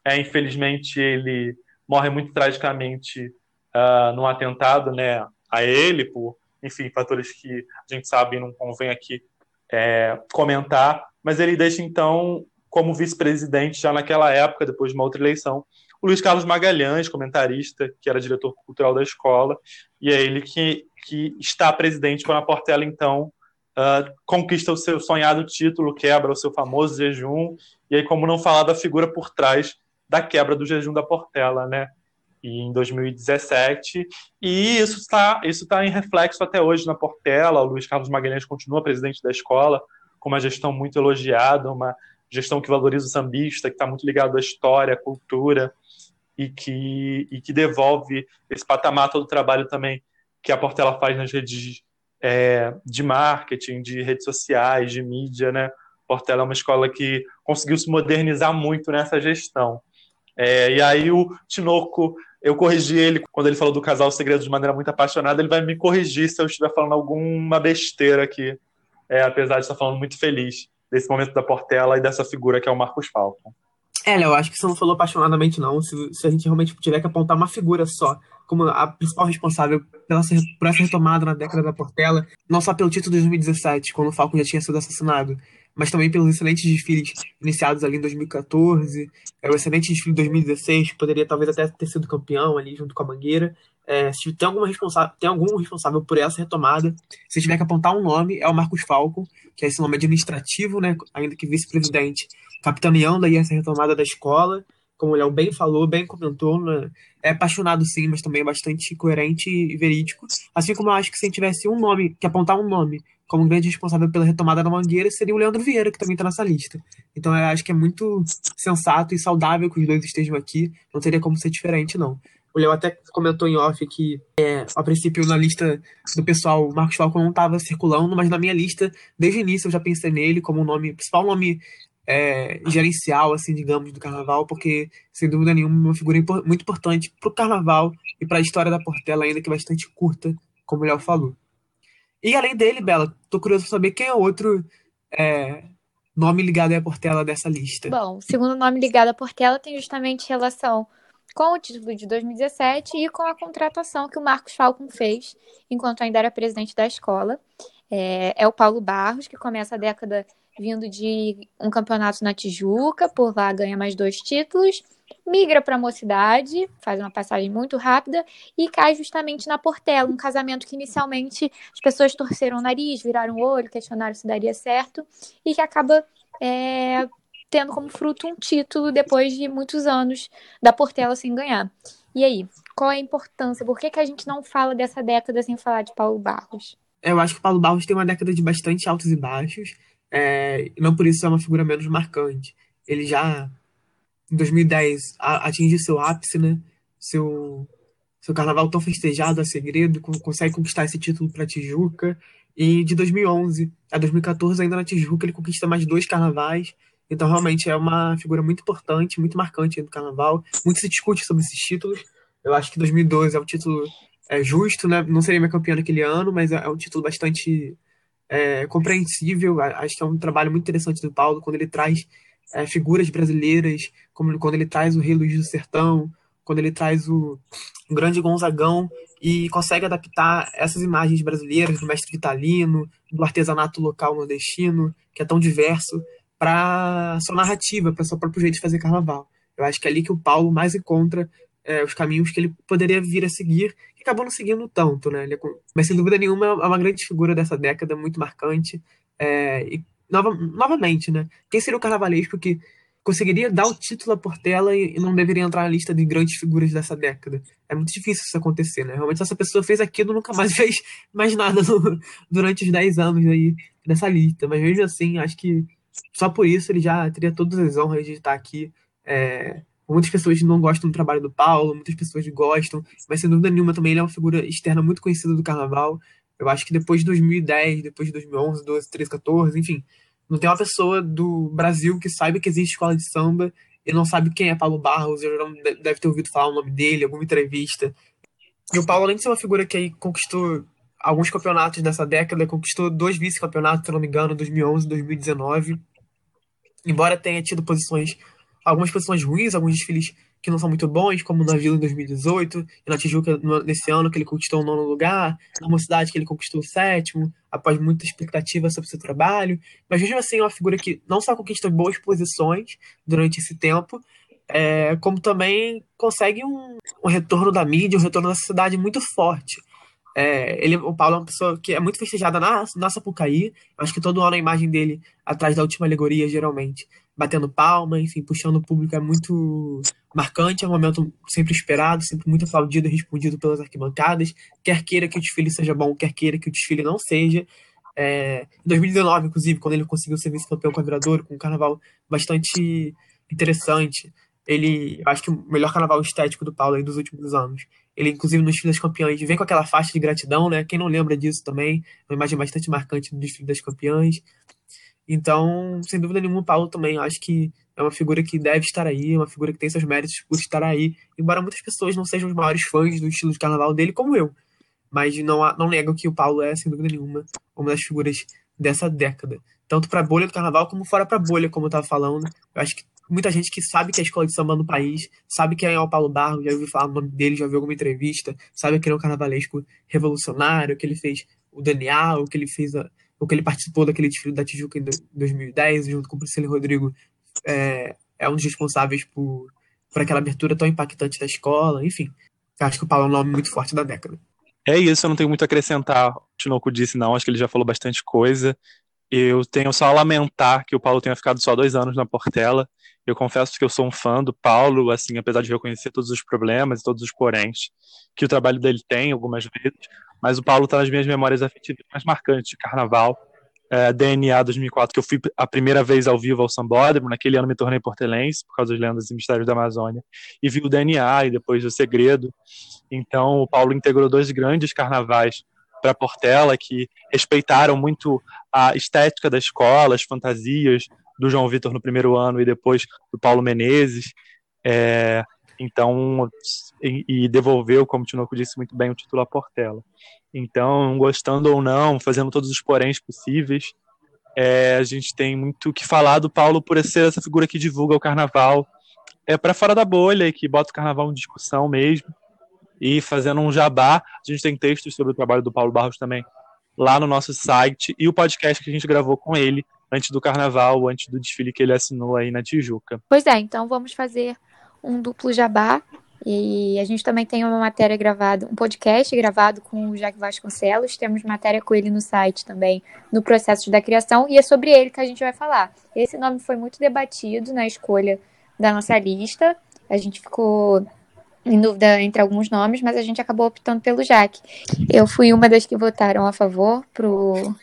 É, infelizmente, ele morre muito tragicamente uh, num atentado né, a ele, por, enfim, fatores que a gente sabe não convém aqui é, comentar, mas ele deixa, então, como vice-presidente, já naquela época, depois de uma outra eleição, o Luiz Carlos Magalhães, comentarista, que era diretor cultural da escola, e é ele que, que está presidente quando a Portela, então, uh, conquista o seu sonhado título, quebra o seu famoso jejum, e aí como não falar da figura por trás da quebra do jejum da Portela, né? E em 2017, e isso está isso tá em reflexo até hoje na Portela. O Luiz Carlos Magalhães continua presidente da escola, com uma gestão muito elogiada, uma gestão que valoriza o sambista, que está muito ligado à história, à cultura, e que, e que devolve esse patamar todo o trabalho também que a Portela faz nas redes é, de marketing, de redes sociais, de mídia, né? Portela é uma escola que conseguiu se modernizar muito nessa gestão. É, e aí o Tinoco, eu corrigi ele quando ele falou do casal Segredo de maneira muito apaixonada, ele vai me corrigir se eu estiver falando alguma besteira aqui, é, apesar de estar falando muito feliz desse momento da Portela e dessa figura que é o Marcos Falcon. É, eu acho que você não falou apaixonadamente, não. Se, se, a gente realmente tiver que apontar uma figura só como a principal responsável pela, por essa retomada na década da Portela, não só pelo título de 2017, quando o Falcon já tinha sido assassinado, mas também pelos excelentes desfiles iniciados ali em 2014, é, o excelente desfile de 2016, que poderia talvez até ter sido campeão ali junto com a Mangueira. É, se tem, alguma responsável, tem algum responsável por essa retomada, se tiver que apontar um nome, é o Marcos Falcon, que é esse nome administrativo, né, ainda que vice-presidente, capitaneando aí essa retomada da escola, como o Léo bem falou, bem comentou, né, é apaixonado sim, mas também é bastante coerente e verídico. Assim como eu acho que se tivesse um nome, que apontar um nome como grande responsável pela retomada da Mangueira, seria o Leandro Vieira, que também está nessa lista. Então eu acho que é muito sensato e saudável que os dois estejam aqui, não teria como ser diferente, não. O Léo até comentou em off que, é, a princípio, na lista do pessoal, o Marcos Falcon não estava circulando, mas na minha lista, desde o início, eu já pensei nele como o nome, principal nome é, gerencial, assim, digamos, do carnaval, porque, sem dúvida nenhuma, uma figura muito importante para o carnaval e para a história da Portela, ainda que bastante curta, como o Léo falou. E além dele, Bela, tô curioso para saber quem é outro é, nome ligado à Portela dessa lista. Bom, o segundo nome ligado à Portela tem justamente relação com o título de 2017 e com a contratação que o Marcos Falcon fez enquanto ainda era presidente da escola. É, é o Paulo Barros, que começa a década vindo de um campeonato na Tijuca, por lá ganha mais dois títulos, migra para a mocidade, faz uma passagem muito rápida e cai justamente na Portela, um casamento que inicialmente as pessoas torceram o nariz, viraram o olho, questionaram se daria certo e que acaba é, tendo como fruto um título depois de muitos anos da Portela sem ganhar. E aí, qual é a importância? Por que, que a gente não fala dessa década sem falar de Paulo Barros? Eu acho que Paulo Barros tem uma década de bastante altos e baixos, é, não por isso é uma figura menos marcante. Ele já, em 2010, atinge seu ápice, né? Seu, seu carnaval tão festejado a segredo, consegue conquistar esse título para Tijuca. E de 2011 a 2014, ainda na Tijuca, ele conquista mais dois carnavais então, realmente, é uma figura muito importante, muito marcante do carnaval. Muito se discute sobre esses títulos. Eu acho que 2012 é um título é, justo, né? Não seria minha campeã naquele ano, mas é, é um título bastante é, compreensível. Acho que é um trabalho muito interessante do Paulo, quando ele traz é, figuras brasileiras, como quando ele traz o Rei Luiz do Sertão, quando ele traz o, grande Gonzagão e consegue adaptar essas imagens brasileiras do mestre Vitalino, do artesanato local nordestino, que é tão diverso, para sua narrativa, para seu próprio jeito de fazer carnaval. Eu acho que é ali que o Paulo mais encontra é, os caminhos que ele poderia vir a seguir, que acabou não seguindo tanto, né? É, mas sem dúvida nenhuma é uma grande figura dessa década, muito marcante. É, e nova, novamente, né? Quem seria o carnavalesco que conseguiria dar o título à Portela e, e não deveria entrar na lista de grandes figuras dessa década? É muito difícil isso acontecer, né? Realmente essa pessoa fez aquilo nunca mais fez mais nada no, durante os 10 anos aí dessa lista. Mas mesmo assim, acho que só por isso ele já teria todas as honras de estar aqui. É, muitas pessoas não gostam do trabalho do Paulo, muitas pessoas gostam, mas sem dúvida nenhuma também ele é uma figura externa muito conhecida do carnaval. Eu acho que depois de 2010, depois de 2011, 12, 13, 14, enfim, não tem uma pessoa do Brasil que saiba que existe escola de samba e não sabe quem é Paulo Barros, eu não deve ter ouvido falar o nome dele, alguma entrevista. E o Paulo, além de ser uma figura que aí conquistou alguns campeonatos nessa década, conquistou dois vice-campeonatos, se não me engano, 2011 e 2019. Embora tenha tido posições, algumas posições ruins, alguns desfiles que não são muito bons, como na Vila em 2018, e na Tijuca nesse ano que ele conquistou o nono lugar, na Mocidade que ele conquistou o sétimo, após muita expectativa sobre seu trabalho. Mas mesmo assim é uma figura que não só conquista boas posições durante esse tempo, é, como também consegue um, um retorno da mídia, um retorno da sociedade muito forte. É, ele, o Paulo é uma pessoa que é muito festejada na, na Sapucaí. Acho que todo ano a imagem dele atrás da última alegoria, geralmente, batendo palma, enfim, puxando o público é muito marcante. É um momento sempre esperado, sempre muito aplaudido e respondido pelas arquibancadas. Quer queira que o desfile seja bom, quer queira que o desfile não seja. É, em 2019, inclusive, quando ele conseguiu ser vice-campeão com a Viradouro, com um carnaval bastante interessante. Ele, acho que o melhor carnaval estético do Paulo aí dos últimos anos. Ele, inclusive, nos Desfile das Campeãs, vem com aquela faixa de gratidão, né? Quem não lembra disso também, uma imagem bastante marcante do Desfile das Campeãs. Então, sem dúvida nenhuma, o Paulo também, acho que é uma figura que deve estar aí, uma figura que tem seus méritos por estar aí, embora muitas pessoas não sejam os maiores fãs do estilo de carnaval dele, como eu. Mas não, não nego que o Paulo é, sem dúvida nenhuma, uma das figuras dessa década. Tanto para a bolha do carnaval, como fora para a bolha, como eu estava falando. Eu acho que muita gente que sabe que é a escola de samba no país, sabe que é o Paulo Barro, já ouviu falar o nome dele, já ouviu alguma entrevista, sabe que ele é um carnavalesco revolucionário, que ele fez o Daniel, que ele fez a, o que ele participou daquele desfile da Tijuca em 2010, junto com o Priscila Rodrigo, é, é um dos responsáveis por, por aquela abertura tão impactante da escola, enfim. Acho que o Paulo é um nome muito forte da década. É isso, eu não tenho muito a acrescentar. O Tinoco disse, não, acho que ele já falou bastante coisa. Eu tenho só a lamentar que o Paulo tenha ficado só dois anos na Portela. Eu confesso que eu sou um fã do Paulo, assim, apesar de reconhecer todos os problemas e todos os poréns que o trabalho dele tem algumas vezes, mas o Paulo está nas minhas memórias afetivas mais marcantes de carnaval. É, DNA 2004, que eu fui a primeira vez ao vivo ao Sambódromo, naquele ano me tornei portelense, por causa das lendas e mistérios da Amazônia, e vi o DNA e depois o Segredo. Então, o Paulo integrou dois grandes carnavais para Portela, que respeitaram muito a estética da escola, as fantasias do João Vitor no primeiro ano e depois do Paulo Menezes. É, então, e, e, devolveu, como o Tinoco disse muito bem, o título à Portela. Então, gostando ou não, fazendo todos os poréns possíveis, é, a gente tem muito que falar do Paulo por ser essa figura que divulga o carnaval é para fora da bolha e que bota o carnaval em discussão mesmo. E fazendo um jabá, a gente tem textos sobre o trabalho do Paulo Barros também lá no nosso site e o podcast que a gente gravou com ele antes do carnaval, antes do desfile que ele assinou aí na Tijuca. Pois é, então vamos fazer um duplo jabá. E a gente também tem uma matéria gravada, um podcast gravado com o Jaque Vasconcelos. Temos matéria com ele no site também, no processo da criação, e é sobre ele que a gente vai falar. Esse nome foi muito debatido na escolha da nossa lista. A gente ficou em dúvida entre alguns nomes, mas a gente acabou optando pelo Jaque. Eu fui uma das que votaram a favor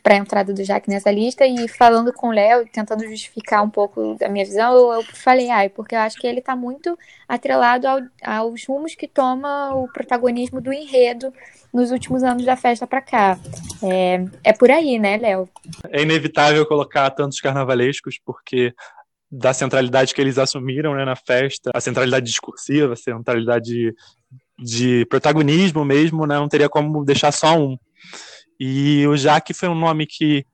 para a entrada do Jaque nessa lista e falando com o Léo, tentando justificar um pouco da minha visão, eu, eu falei, ai, porque eu acho que ele está muito atrelado ao, aos rumos que toma o protagonismo do enredo nos últimos anos da festa para cá. É, é por aí, né, Léo? É inevitável colocar tantos carnavalescos, porque da centralidade que eles assumiram né, na festa, a centralidade discursiva, a centralidade de, protagonismo mesmo, né, não teria como deixar só um. E o Jaque foi um nome que,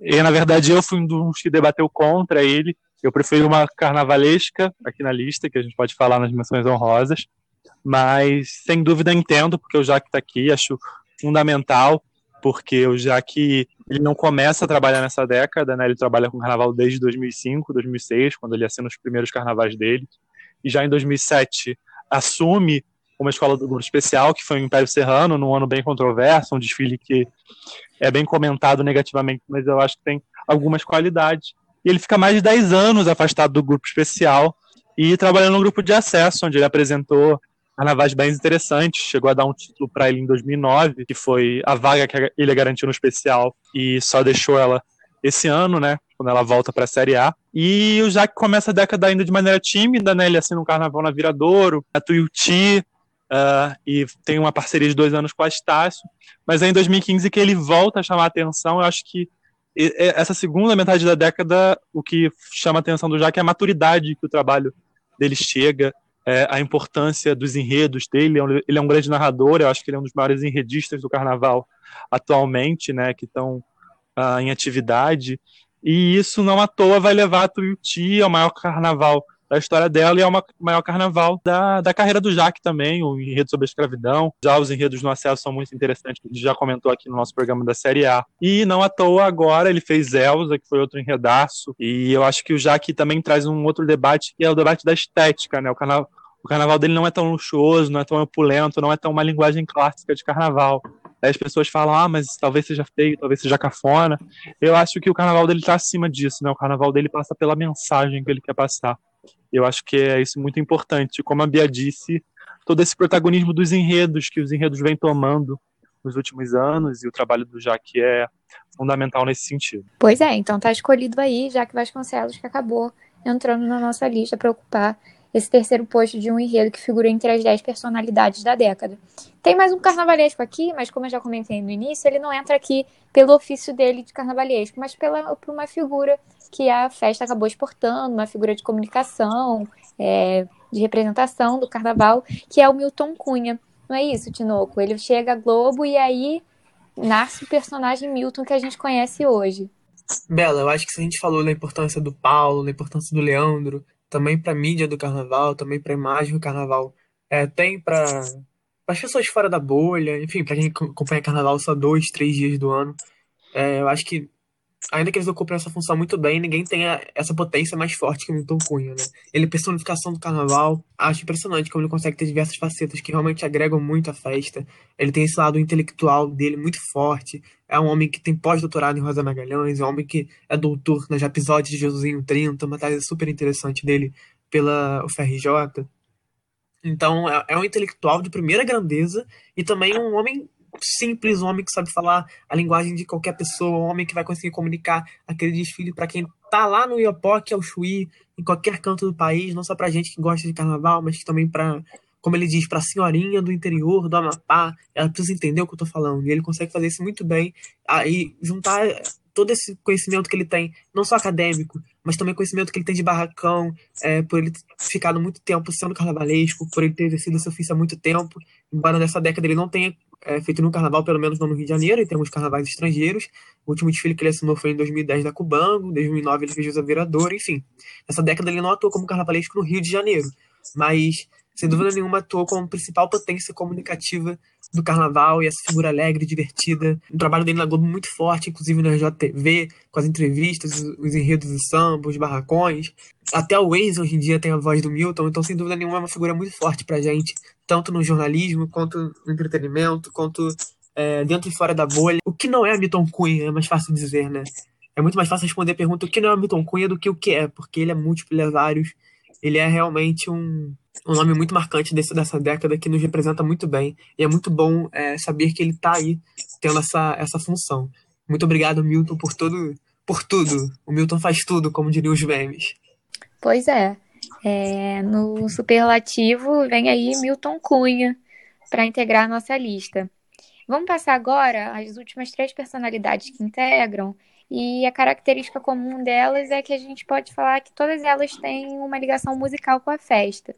e, na verdade, eu fui um dos que debateu contra ele. Eu preferi uma carnavalesca aqui na lista, que a gente pode falar nas menções honrosas, mas sem dúvida entendo, porque o Jaque está aqui, acho fundamental porque o Jaque ele não começa a trabalhar nessa década, né? Ele trabalha com carnaval desde 2005, 2006, quando ele assina os primeiros carnavais dele. E já em 2007 assume uma escola do grupo especial, que foi o Império Serrano, num ano bem controverso, um desfile que é bem comentado negativamente, mas eu acho que tem algumas qualidades. E ele fica mais de 10 anos afastado do grupo especial e trabalhando no grupo de acesso, onde ele apresentou carnavais bem interessantes. Chegou a dar um título para ele em 2009, que foi a vaga que ele garantiu no especial e só deixou ela esse ano, né? Quando ela volta para a Série A. E o Jaque começa a década ainda de maneira tímida, né? Ele assina um carnaval na Viradouro, a Tuiuti, uh, e tem uma parceria de dois anos com a Estácio. Mas é em 2015 que ele volta a chamar a atenção. Eu acho que essa segunda metade da década, o que chama a atenção do Jaque é a maturidade que o trabalho dele chega, é, a importância dos enredos dele. É ele é um grande narrador, eu acho que ele é um dos maiores enredistas do carnaval atualmente, né, que estão uh, em atividade. E isso não à toa vai levar a Tuiuti ao maior carnaval da história dela e é o maior carnaval da, da carreira do Jaque também, o enredo sobre a escravidão. Já os enredos no acesso são muito interessantes, gente já comentou aqui no nosso programa da Série A. E não à toa agora ele fez Elsa, que foi outro enredaço, e eu acho que o Jaque também traz um outro debate, que é o debate da estética, né? O carnaval, o carnaval dele não é tão luxuoso, não é tão opulento, não é tão uma linguagem clássica de carnaval. Aí as pessoas falam, ah, mas talvez seja feio, talvez seja cafona. Eu acho que o carnaval dele está acima disso, né? O carnaval dele passa pela mensagem que ele quer passar. Eu acho que é isso muito importante. Como a Bia disse, todo esse protagonismo dos enredos que os enredos vêm tomando nos últimos anos e o trabalho do Jaque é fundamental nesse sentido. Pois é, então tá escolhido aí, já que Vasconcelos que acabou entrando na nossa lista para ocupar esse terceiro posto de um enredo que figura entre as dez personalidades da década. Tem mais um carnavalesco aqui, mas como eu já comentei no início, ele não entra aqui pelo ofício dele de carnavalesco, mas pela, por uma figura que a festa acabou exportando, uma figura de comunicação, é, de representação do carnaval, que é o Milton Cunha. Não é isso, Tinoco? Ele chega à Globo e aí nasce o personagem Milton que a gente conhece hoje. Bela, eu acho que se a gente falou da importância do Paulo, da importância do Leandro, também para a mídia do carnaval, também para a imagem do carnaval, é, tem para as pessoas fora da bolha, enfim, para quem acompanha carnaval só dois, três dias do ano, é, eu acho que ainda que eles ocupem essa função muito bem, ninguém tem essa potência mais forte que o Milton Cunha, né? Ele, personificação do carnaval, acho impressionante como ele consegue ter diversas facetas que realmente agregam muito à festa. Ele tem esse lado intelectual dele muito forte. É um homem que tem pós-doutorado em Rosa Magalhães, é um homem que é doutor nos episódios de Jesusinho 30, uma tese super interessante dele pela UFRJ. Então, é, é um intelectual de primeira grandeza e também um homem simples, homem que sabe falar a linguagem de qualquer pessoa, um homem que vai conseguir comunicar aquele desfile para quem tá lá no Iopoque, ao Chuí, em qualquer canto do país, não só pra gente que gosta de carnaval, mas também para, como ele diz, pra senhorinha do interior, do Amapá, ela precisa entender o que eu tô falando, e ele consegue fazer isso muito bem, aí juntar todo esse conhecimento que ele tem, não só acadêmico, mas também conhecimento que ele tem de barracão, é, por ele ter ficado muito tempo sendo carnavalesco, por ele ter exercido esse ofício há muito tempo, embora nessa década ele não tenha é, feito no carnaval, pelo menos não no Rio de Janeiro, e temos carnavais estrangeiros. O último desfile que ele assinou foi em 2010 da Cubango, em 2009 ele fez José Virador, enfim. Nessa década ele não atuou como carnavalesco no Rio de Janeiro, mas sem dúvida nenhuma atuou como principal potência comunicativa do carnaval e essa figura alegre, divertida. O trabalho dele na Globo muito forte, inclusive na RJTV, com as entrevistas, os enredos de samba, os barracões. Até o Waze hoje em dia tem a voz do Milton, então sem dúvida nenhuma é uma figura muito forte pra gente, tanto no jornalismo, quanto no entretenimento, quanto é, dentro e fora da bolha. O que não é Milton Cunha, é mais fácil dizer, né? É muito mais fácil responder a pergunta o que não é Milton Cunha do que o que é, porque ele é múltiplo, ele é vários. Ele é realmente um, um nome muito marcante desse, dessa década que nos representa muito bem. E é muito bom é, saber que ele está aí tendo essa, essa função. Muito obrigado, Milton, por todo, por tudo. O Milton faz tudo, como diriam os memes. Pois é. é no superlativo vem aí Milton Cunha para integrar nossa lista. Vamos passar agora as últimas três personalidades que integram e a característica comum delas é que a gente pode falar que todas elas têm uma ligação musical com a festa.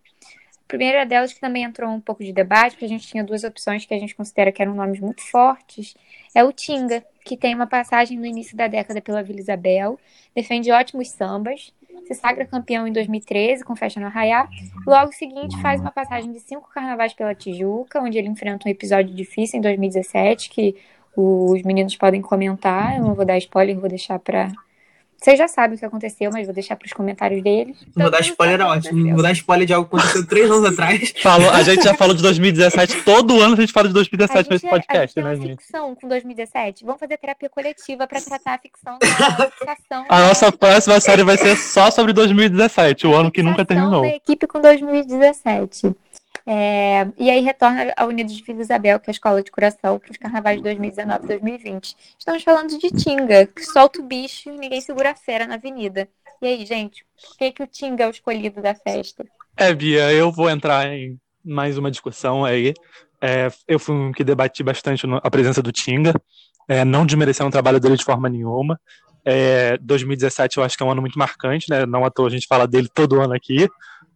A primeira delas que também entrou um pouco de debate, porque a gente tinha duas opções que a gente considera que eram nomes muito fortes, é o Tinga, que tem uma passagem no início da década pela Vila Isabel, defende ótimos sambas, se sagra campeão em 2013 com Festa no Arraiá. Logo seguinte faz uma passagem de cinco carnavais pela Tijuca, onde ele enfrenta um episódio difícil em 2017 que os meninos podem comentar, eu não vou dar spoiler, vou deixar para vocês já sabem o que aconteceu, mas vou deixar para os comentários deles. Não vou dar spoiler, é ótimo. Vou dar spoiler de algo que aconteceu três anos atrás. Falou, a gente já falou de 2017. Todo ano a gente fala de 2017 nesse podcast, a gente né, gente? ficção com 2017. Vamos fazer terapia coletiva para tratar a ficção da fixação. A nossa próxima série vai ser só sobre 2017, o ano que nunca terminou. A equipe com 2017. É, e aí retorna a Unidos de Vila Isabel, que é a escola de curação, para os carnavais de 2019 e 2020. Estamos falando de Tinga, que solta o bicho e ninguém segura a fera na avenida. E aí, gente, por que, que o Tinga é o escolhido da festa? É, Bia, eu vou entrar em mais uma discussão aí. É, eu fui um que debati bastante a presença do Tinga, é, não desmerecendo o trabalho dele de forma nenhuma. É, 2017 eu acho que é um ano muito marcante, né? Não à toa a gente fala dele todo ano aqui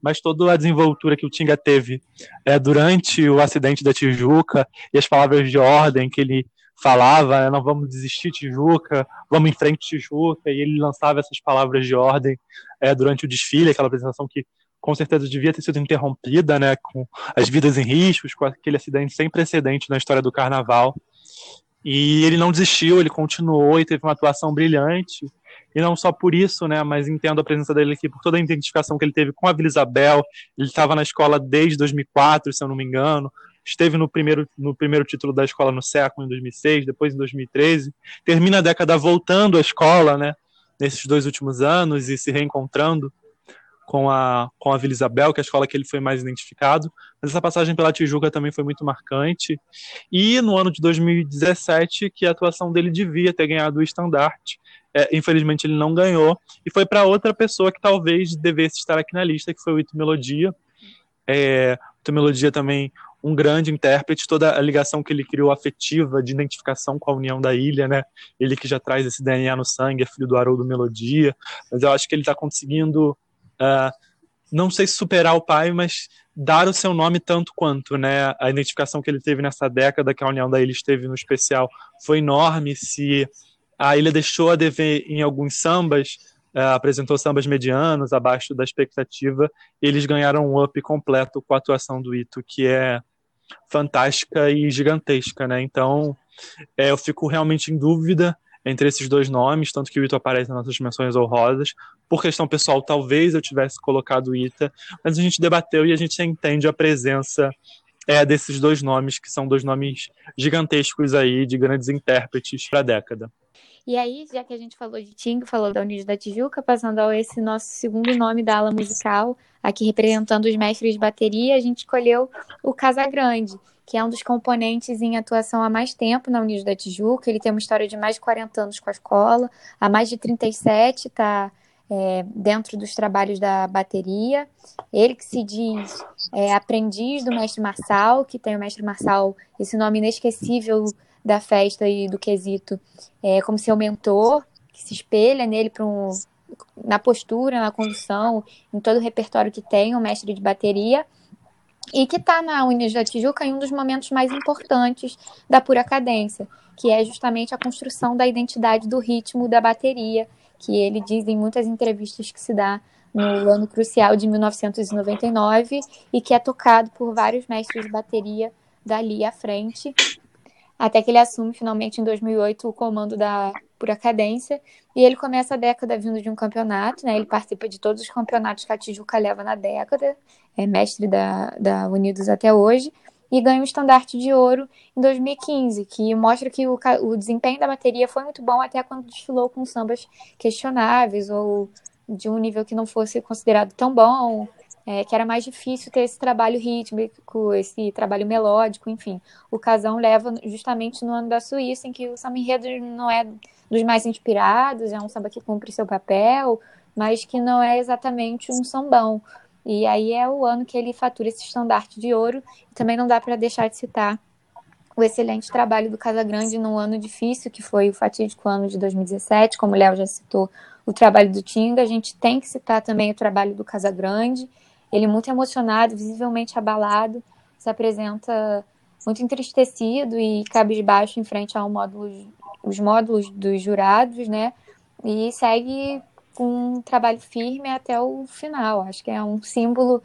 mas toda a desenvoltura que o Tinga teve é, durante o acidente da Tijuca e as palavras de ordem que ele falava, né, não vamos desistir Tijuca, vamos em frente Tijuca, e ele lançava essas palavras de ordem é, durante o desfile, aquela apresentação que com certeza devia ter sido interrompida, né, com as vidas em riscos, com aquele acidente sem precedente na história do Carnaval. E ele não desistiu, ele continuou e teve uma atuação brilhante e não só por isso, né, mas entendo a presença dele aqui por toda a identificação que ele teve com a Vila Isabel. Ele estava na escola desde 2004, se eu não me engano. Esteve no primeiro, no primeiro título da escola no século, em 2006, depois em 2013. Termina a década voltando à escola, né, nesses dois últimos anos e se reencontrando com a, com a Vila Isabel, que é a escola que ele foi mais identificado, mas essa passagem pela Tijuca também foi muito marcante. E no ano de 2017, que a atuação dele devia ter ganhado o estandarte, é, infelizmente ele não ganhou, e foi para outra pessoa que talvez devesse estar aqui na lista, que foi o Ito Melodia. É, Ito Melodia também um grande intérprete, toda a ligação que ele criou afetiva, de identificação com a união da ilha, né? Ele que já traz esse DNA no sangue, é filho do Haroldo Melodia, mas eu acho que ele está conseguindo uh, não sei se superar o pai, mas dar o seu nome tanto quanto, né? A identificação que ele teve nessa década, que a União da Ilha esteve no especial, foi enorme. Se a ilha deixou a dever em alguns sambas, uh, apresentou sambas medianos, abaixo da expectativa, eles ganharam um up completo com a atuação do Ito, que é fantástica e gigantesca, né? Então, é, eu fico realmente em dúvida entre esses dois nomes, tanto que o Ito aparece nas nossas menções honrosas. Por questão pessoal, talvez eu tivesse colocado o Ita, mas a gente debateu e a gente entende a presença é, desses dois nomes, que são dois nomes gigantescos aí, de grandes intérpretes para a década. E aí, já que a gente falou de Ting, falou da Unidos da Tijuca, passando a esse nosso segundo nome da ala musical, aqui representando os mestres de bateria, a gente escolheu o Casagrande, que é um dos componentes em atuação há mais tempo na Unidos da Tijuca. Ele tem uma história de mais de 40 anos com a escola, há mais de 37 está é, dentro dos trabalhos da bateria. Ele que se diz é, aprendiz do mestre Marçal, que tem o mestre Marçal, esse nome inesquecível da festa e do quesito, é, como seu mentor, que se espelha nele um, na postura, na condução, em todo o repertório que tem, o mestre de bateria e que está na Unis da Tijuca em um dos momentos mais importantes da pura cadência, que é justamente a construção da identidade do ritmo da bateria, que ele diz em muitas entrevistas que se dá no ano crucial de 1999 e que é tocado por vários mestres de bateria dali à frente, até que ele assume finalmente em 2008 o comando da Pura Cadência e ele começa a década vindo de um campeonato, né? Ele participa de todos os campeonatos que a Tijuca leva na década, é mestre da, da Unidos até hoje e ganha um estandarte de ouro em 2015, que mostra que o, o desempenho da bateria foi muito bom até quando desfilou com sambas questionáveis ou de um nível que não fosse considerado tão bom, é, que era mais difícil ter esse trabalho rítmico, esse trabalho melódico, enfim. O Casão leva justamente no ano da Suíça, em que o samba enredo não é dos mais inspirados, é um samba que cumpre seu papel, mas que não é exatamente um sambão. E aí é o ano que ele fatura esse estandarte de ouro. Também não dá para deixar de citar o excelente trabalho do Casagrande num ano difícil, que foi o fatídico ano de 2017, como o Léo já citou, o trabalho do Tinga. A gente tem que citar também o trabalho do Casagrande. Ele muito emocionado, visivelmente abalado, se apresenta muito entristecido e cabisbaixo em frente ao módulo, os módulos dos jurados, né? E segue com um trabalho firme até o final. Acho que é um símbolo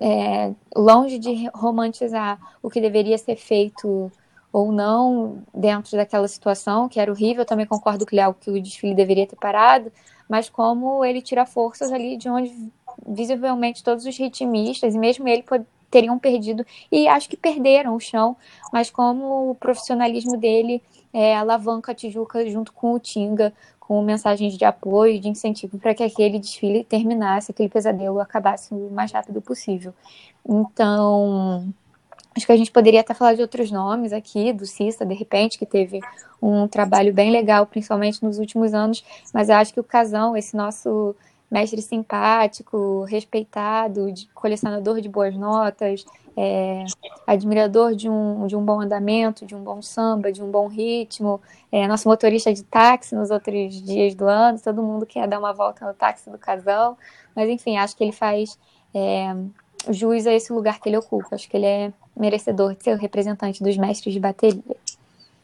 é, longe de romantizar o que deveria ser feito ou não dentro daquela situação, que era horrível. Eu também concordo Léo que o desfile deveria ter parado, mas como ele tira forças ali de onde visivelmente todos os ritmistas, e mesmo ele teriam perdido, e acho que perderam o chão, mas como o profissionalismo dele é, alavanca a Tijuca junto com o Tinga, com mensagens de apoio, de incentivo para que aquele desfile terminasse, aquele pesadelo acabasse o mais rápido possível. Então, acho que a gente poderia até falar de outros nomes aqui, do Cista, de repente, que teve um trabalho bem legal, principalmente nos últimos anos, mas eu acho que o Casão, esse nosso mestre simpático, respeitado, de, colecionador de boas notas, é, admirador de um, de um bom andamento, de um bom samba, de um bom ritmo, é, nosso motorista de táxi nos outros dias do ano, todo mundo quer dar uma volta no táxi do casal, mas enfim, acho que ele faz é, jus a esse lugar que ele ocupa, acho que ele é merecedor de ser o representante dos mestres de bateria.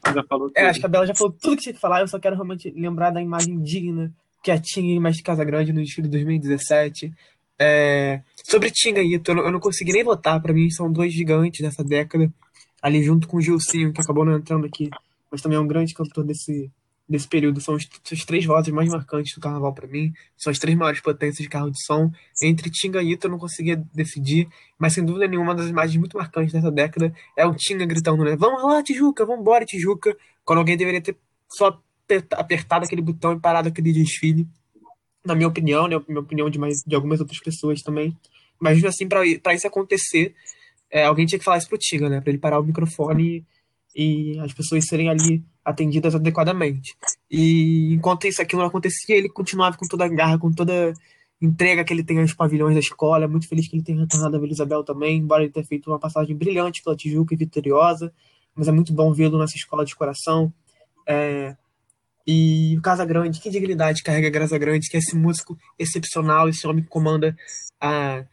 Já falou tudo. É, acho que a Bela já falou tudo que tinha que falar, eu só quero realmente lembrar da imagem digna que a Tinga e Mestre Casa Grande no desfile de 2017. É... Sobre Tinga e Ito, eu não consegui nem votar, para mim são dois gigantes dessa década, ali junto com o Gilcinho, que acabou não entrando aqui, mas também é um grande cantor desse, desse período. São os, os três votos mais marcantes do carnaval para mim, são as três maiores potências de carro de som. Entre Tinga e Ito eu não conseguia decidir, mas sem dúvida nenhuma, uma das imagens muito marcantes dessa década é o Tinga gritando, né? Vamos lá, Tijuca, vamos embora, Tijuca, quando alguém deveria ter só apertado aquele botão e parado aquele desfile. na minha opinião, né, minha opinião de, mais, de algumas outras pessoas também. Mas, assim, para isso acontecer, é, alguém tinha que falar isso pro Tiga, né? Para ele parar o microfone e, e as pessoas serem ali atendidas adequadamente. E enquanto isso aquilo não acontecia, ele continuava com toda a garra, com toda entrega que ele tem aos pavilhões da escola. Muito feliz que ele tenha retornado a Vila Isabel também, embora ele tenha feito uma passagem brilhante pela Tijuca e vitoriosa. Mas é muito bom vê-lo nessa escola de coração. É, e o Casa Grande, que dignidade carrega a Casa Grande, que é esse músico excepcional, esse homem que comanda a,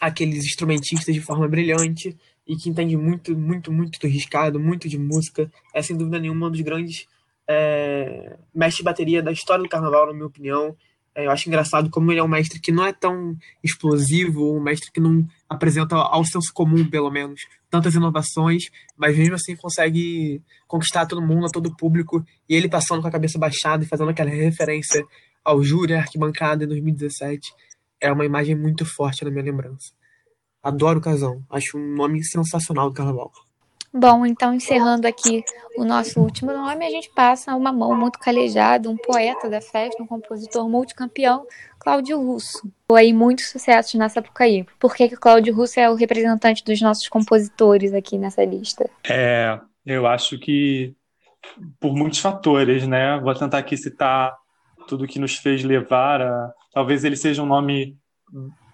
aqueles instrumentistas de forma brilhante e que entende muito, muito, muito do riscado, muito de música. É sem dúvida nenhuma um dos grandes é, mestres de bateria da história do carnaval, na minha opinião. É, eu acho engraçado como ele é um mestre que não é tão explosivo, um mestre que não apresenta ao senso comum, pelo menos, tantas inovações, mas mesmo assim consegue conquistar todo mundo, todo público, e ele passando com a cabeça baixada e fazendo aquela referência ao júri arquibancada em 2017, é uma imagem muito forte na minha lembrança. Adoro o Casão, acho um nome sensacional do carnaval. Bom, então encerrando aqui o nosso último nome, a gente passa a uma mão muito calejada, um poeta da festa, um compositor multicampeão, Cláudio Russo. Foi aí muitos sucessos na Sapucaí. Por que, que o Cláudio Russo é o representante dos nossos compositores aqui nessa lista? É, eu acho que por muitos fatores, né? Vou tentar aqui citar tudo que nos fez levar a. Talvez ele seja um nome.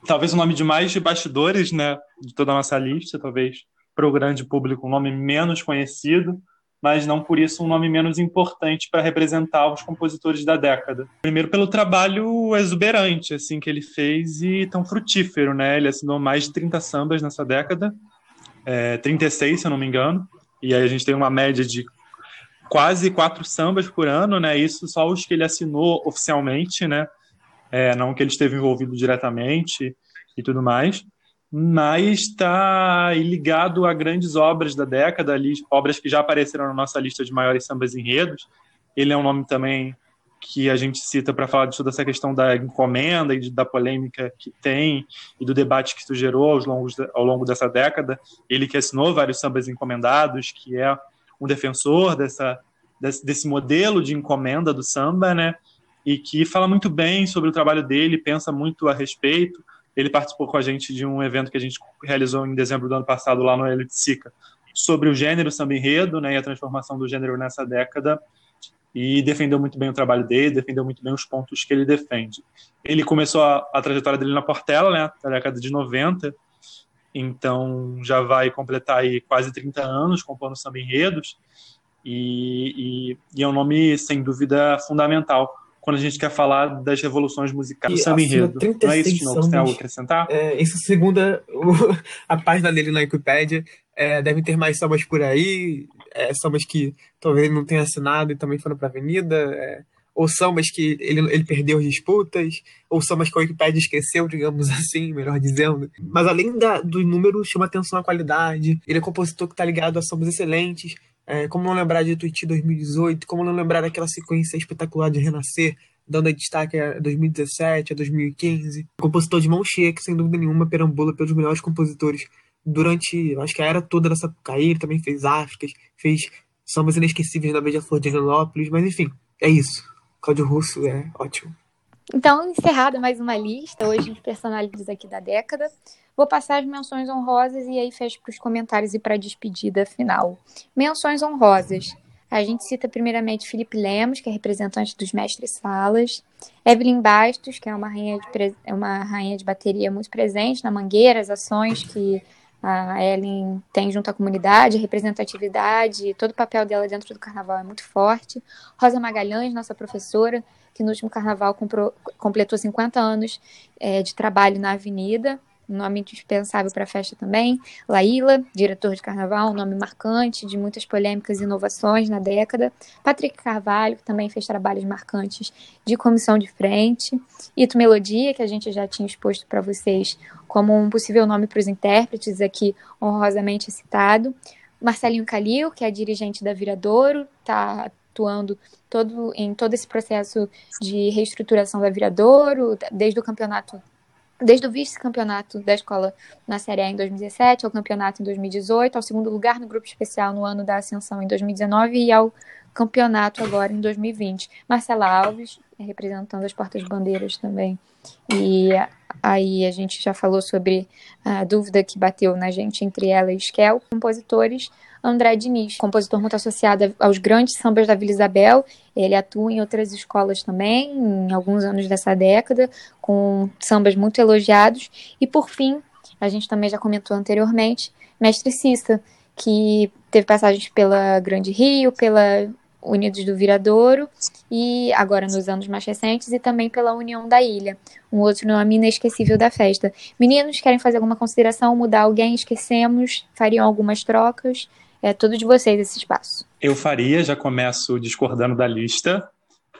Talvez o um nome de mais de bastidores, né? De toda a nossa lista, talvez para o grande público um nome menos conhecido, mas não por isso um nome menos importante para representar os compositores da década. Primeiro pelo trabalho exuberante assim que ele fez e tão frutífero, né? Ele assinou mais de 30 sambas nessa década, é, 36 se eu não me engano, e aí a gente tem uma média de quase quatro sambas por ano, né? Isso só os que ele assinou oficialmente, né? É, não que ele esteve envolvido diretamente e tudo mais mas está ligado a grandes obras da década, obras que já apareceram na nossa lista de maiores sambas enredos. Ele é um nome também que a gente cita para falar de toda essa questão da encomenda e da polêmica que tem e do debate que isso gerou ao longo, ao longo dessa década. Ele que assinou vários sambas encomendados, que é um defensor dessa, desse, desse modelo de encomenda do samba, né? E que fala muito bem sobre o trabalho dele, pensa muito a respeito ele participou com a gente de um evento que a gente realizou em dezembro do ano passado lá no Eliticica sobre o gênero samba enredo né, e a transformação do gênero nessa década e defendeu muito bem o trabalho dele, defendeu muito bem os pontos que ele defende. Ele começou a, a trajetória dele na Portela, né, na década de 90, então já vai completar aí quase 30 anos compondo samba enredos e, e, e é um nome, sem dúvida, fundamental quando a gente quer falar das revoluções musicais do samba enredo. Não é isso, Tinoco? Você tem algo a acrescentar? É, isso segunda o, a página dele na Wikipédia. É, deve ter mais sambas por aí, é, sambas que talvez ele não tenha assinado e também foram para a Avenida, é, ou sambas que ele, ele perdeu as disputas, ou sambas que a Wikipédia esqueceu, digamos assim, melhor dizendo. Mas além da, do número, chama atenção a qualidade. Ele é compositor que está ligado a sambas excelentes, é, como não lembrar de Twitch 2018? Como não lembrar daquela sequência espetacular de Renascer, dando destaque a 2017, a 2015? Compositor de mão cheia, que sem dúvida nenhuma perambula pelos melhores compositores durante, acho que a era toda dessa Sapucaí, ele também fez Áfricas, fez sambas inesquecíveis da Beija-Flor de Angelópolis, mas enfim, é isso. Cláudio Russo é ótimo. Então, encerrada mais uma lista hoje de personalidades aqui da década. Vou passar as menções honrosas e aí fecho para os comentários e para a despedida final. Menções honrosas. A gente cita primeiramente Felipe Lemos, que é representante dos mestres salas, Evelyn Bastos, que é uma rainha de, é uma rainha de bateria muito presente na Mangueira, as ações que a Ellen tem junto à comunidade, a representatividade, todo o papel dela dentro do carnaval é muito forte. Rosa Magalhães, nossa professora, que no último carnaval comprou, completou 50 anos é, de trabalho na Avenida, nome indispensável para a festa também. Laíla, diretor de carnaval, nome marcante de muitas polêmicas e inovações na década. Patrick Carvalho, que também fez trabalhos marcantes de comissão de frente. Ito Melodia, que a gente já tinha exposto para vocês como um possível nome para os intérpretes, aqui honrosamente citado. Marcelinho Calil, que é dirigente da Viradouro, está atuando todo, em todo esse processo de reestruturação da Viradouro, desde o campeonato desde o vice-campeonato da escola na Série A em 2017, ao campeonato em 2018, ao segundo lugar no grupo especial no ano da ascensão em 2019 e ao campeonato agora em 2020. Marcela Alves, representando as portas-bandeiras também. E aí a gente já falou sobre a dúvida que bateu na gente entre ela e Skel, compositores. André Diniz, compositor muito associado aos grandes sambas da Vila Isabel. Ele atua em outras escolas também, em alguns anos dessa década, com sambas muito elogiados. E por fim, a gente também já comentou anteriormente, Mestre Cissa, que teve passagens pela Grande Rio, pela Unidos do Viradouro e agora nos anos mais recentes e também pela União da Ilha, um outro nome inesquecível da festa. Meninos, querem fazer alguma consideração, mudar alguém? Esquecemos? Fariam algumas trocas? É tudo de vocês esse espaço. Eu faria, já começo discordando da lista.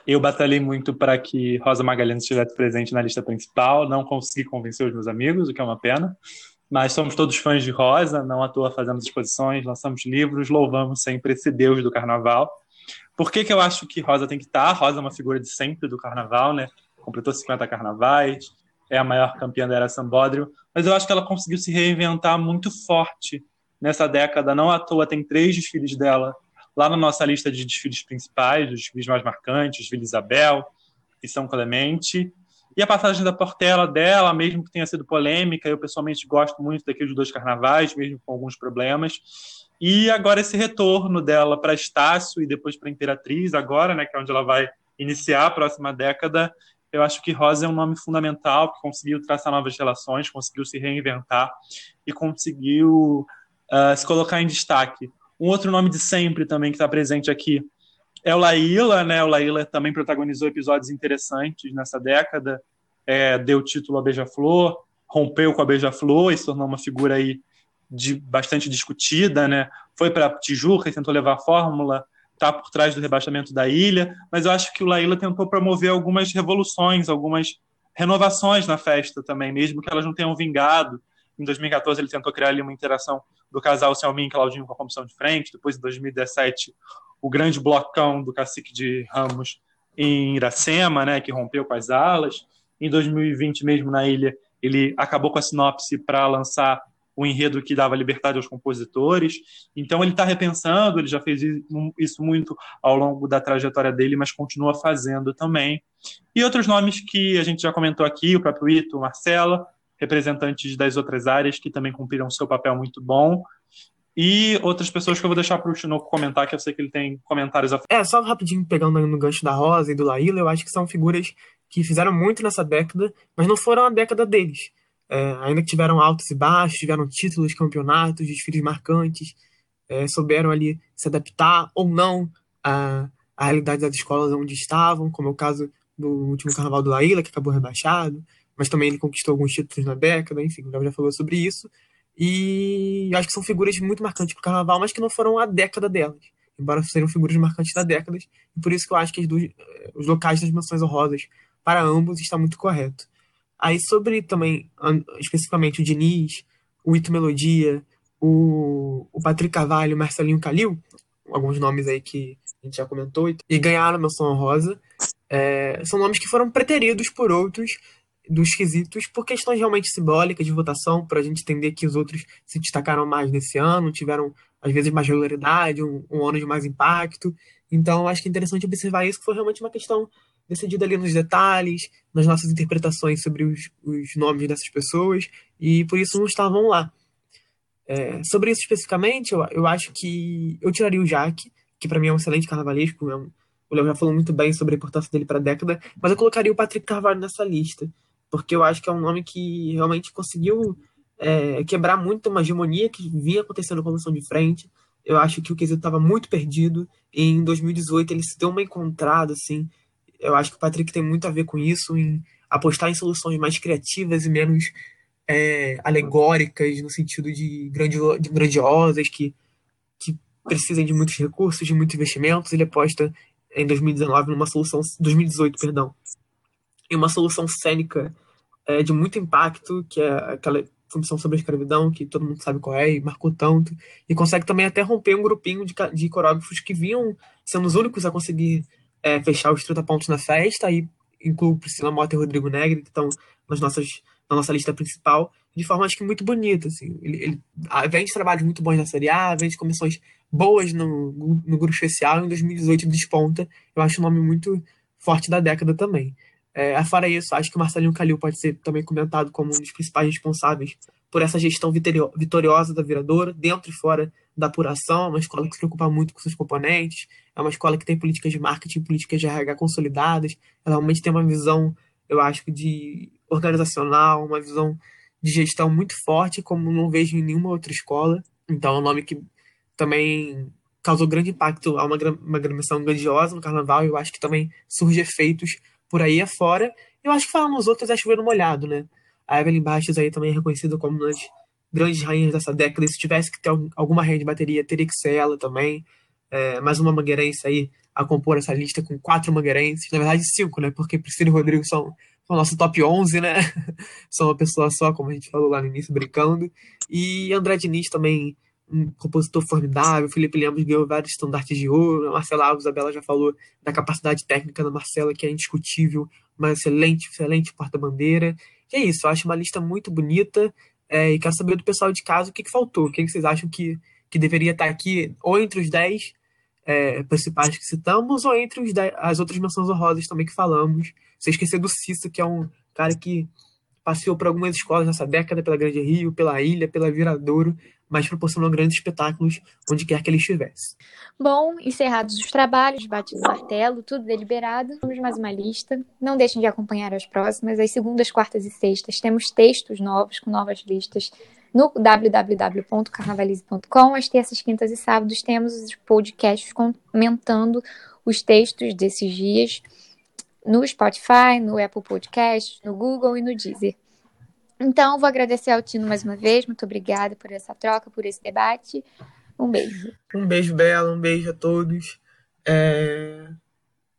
Eu batalhei muito para que Rosa Magalhães estivesse presente na lista principal, não consegui convencer os meus amigos, o que é uma pena. Mas somos todos fãs de Rosa, não à toa fazemos exposições, lançamos livros, louvamos sempre esse deus do carnaval. Por que, que eu acho que Rosa tem que estar? Rosa é uma figura de sempre do carnaval, né? Completou 50 carnavais, é a maior campeã da era Sambódrio, mas eu acho que ela conseguiu se reinventar muito forte nessa década. Não à toa tem três desfiles dela lá na nossa lista de desfiles principais, os desfiles mais marcantes, Vila Isabel e São Clemente. E a passagem da Portela dela, mesmo que tenha sido polêmica, eu pessoalmente gosto muito daqueles dois carnavais, mesmo com alguns problemas. E agora esse retorno dela para Estácio e depois para Imperatriz, agora, né, que é onde ela vai iniciar a próxima década, eu acho que Rosa é um nome fundamental, que conseguiu traçar novas relações, conseguiu se reinventar e conseguiu uh, se colocar em destaque. Um outro nome de sempre também que está presente aqui é o Laíla, né? O Laíla também protagonizou episódios interessantes nessa década, é, deu título a Beija-Flor, rompeu com a Beija-Flor e se tornou uma figura aí de bastante discutida, né? Foi para Tijuca e tentou levar a fórmula, tá por trás do rebaixamento da ilha, mas eu acho que o Laíla tentou promover algumas revoluções, algumas renovações na festa também, mesmo que elas não tenham vingado. Em 2014 ele tentou criar ali uma interação do casal Selmin e Claudinho com a comissão de frente. Depois, em 2017, o grande blocão do cacique de Ramos em Iracema, né, que rompeu com as alas. Em 2020, mesmo na ilha, ele acabou com a sinopse para lançar o enredo que dava liberdade aos compositores. Então ele está repensando, ele já fez isso muito ao longo da trajetória dele, mas continua fazendo também. E outros nomes que a gente já comentou aqui, o próprio Ito, Marcela, representantes das outras áreas que também cumpriram seu papel muito bom. E outras pessoas que eu vou deixar para o Tinoco comentar, que eu sei que ele tem comentários a É, só rapidinho pegando no gancho da Rosa e do Laíla, eu acho que são figuras que fizeram muito nessa década, mas não foram a década deles. É, ainda que tiveram altos e baixos, tiveram títulos, campeonatos, desfiles marcantes, é, souberam ali se adaptar ou não à, à realidade das escolas onde estavam, como é o caso do último carnaval do Laíla, que acabou rebaixado mas também ele conquistou alguns títulos na década, enfim, o Léo já falou sobre isso. E acho que são figuras muito marcantes para o carnaval, mas que não foram a década delas, embora sejam figuras marcantes da década, e por isso que eu acho que duas, eh, os locais das menções honrosas para ambos está muito correto. Aí sobre também, especificamente o Diniz, o Ito Melodia, o, o Patrick Carvalho, o Marcelinho Calil, alguns nomes aí que a gente já comentou, e ganharam a menção honrosa, é, são nomes que foram preteridos por outros dos quesitos por questões realmente simbólicas de votação, para a gente entender que os outros se destacaram mais nesse ano, tiveram às vezes mais regularidade, um, um ano de mais impacto. Então, acho que é interessante observar isso, que foi realmente uma questão decidida ali nos detalhes, nas nossas interpretações sobre os, os nomes dessas pessoas, e por isso não estavam lá. É, sobre isso especificamente, eu, eu acho que eu tiraria o Jaque, que para mim é um excelente carnavalesco, é um, o Léo já falou muito bem sobre a importância dele para a década, mas eu colocaria o Patrick Carvalho nessa lista porque eu acho que é um nome que realmente conseguiu é, quebrar muito uma hegemonia que vinha acontecendo com a comissão de frente. Eu acho que o quesito estava muito perdido. E em 2018 ele se deu uma encontrada, assim. Eu acho que o Patrick tem muito a ver com isso, em apostar em soluções mais criativas e menos é, alegóricas, no sentido de, grandio, de grandiosas, que, que precisam de muitos recursos, de muitos investimentos. Ele aposta em 2019 numa solução, 2018, perdão, em uma solução cênica é, de muito impacto, que é aquela comissão sobre a escravidão, que todo mundo sabe qual é, e marcou tanto, e consegue também até romper um grupinho de, de coreógrafos que vinham sendo os únicos a conseguir é, fechar os 30 pontos na festa, aí incluo Priscila Mota e Rodrigo Negri, que estão nas nossas, na nossa lista principal, de forma acho que muito bonita. Assim. Ele, ele vem de trabalhos muito bons na Série A, vem de comissões boas no, no grupo especial. Em 2018 desponta. Eu acho o nome muito forte da década também. É, fora isso, acho que o Marcelinho Calil pode ser também comentado como um dos principais responsáveis por essa gestão vitoriosa da Viradouro, dentro e fora da apuração. É uma escola que se preocupa muito com seus componentes, é uma escola que tem políticas de marketing, políticas de RH consolidadas. Ela realmente tem uma visão, eu acho, de organizacional, uma visão de gestão muito forte, como não vejo em nenhuma outra escola. Então, é um nome que também causou grande impacto a uma, uma gramação grandiosa no carnaval. Eu acho que também surge efeitos por aí afora. Eu acho que falando nos outros é chovendo molhado, né? A Evelyn Bastos aí também é reconhecida como uma das grandes rainhas dessa década. E se tivesse que ter alguma rainha de bateria, teria que ser ela também. É, mais uma mangueirense aí a compor essa lista com quatro mangueirenses. Na verdade, cinco, né? Porque Priscila e Rodrigo são o nosso top 11, né? São uma pessoa só, como a gente falou lá no início, brincando. E André Diniz também, um compositor formidável. Felipe Lemos ganhou vários estandartes de ouro. Marcela Alves, a Bela já falou da capacidade técnica da Marcela, que é indiscutível, uma excelente, excelente porta-bandeira. E é isso, eu acho uma lista muito bonita. É, e quero saber do pessoal de casa o que, que faltou. O que, vocês acham que, que deveria estar aqui, ou entre os 10 é, principais que citamos, ou entre os 10, as outras menções honrosas também que falamos. Você esquecer do Cissa, que é um cara que passeou por algumas escolas nessa década, pela Grande Rio, pela Ilha, pela Viradouro, mas proporcionou grandes espetáculos onde quer que ele estivesse. Bom, encerrados os trabalhos, batido o martelo, tudo deliberado, vamos mais uma lista. Não deixem de acompanhar as próximas. As segundas, quartas e sextas temos textos novos, com novas listas, no www.carnavalize.com. Às terças, quintas e sábados temos os podcasts comentando os textos desses dias no Spotify, no Apple Podcast, no Google e no Deezer. Então, vou agradecer ao Tino mais uma vez. Muito obrigada por essa troca, por esse debate. Um beijo. Um beijo, Bela. Um beijo a todos. É...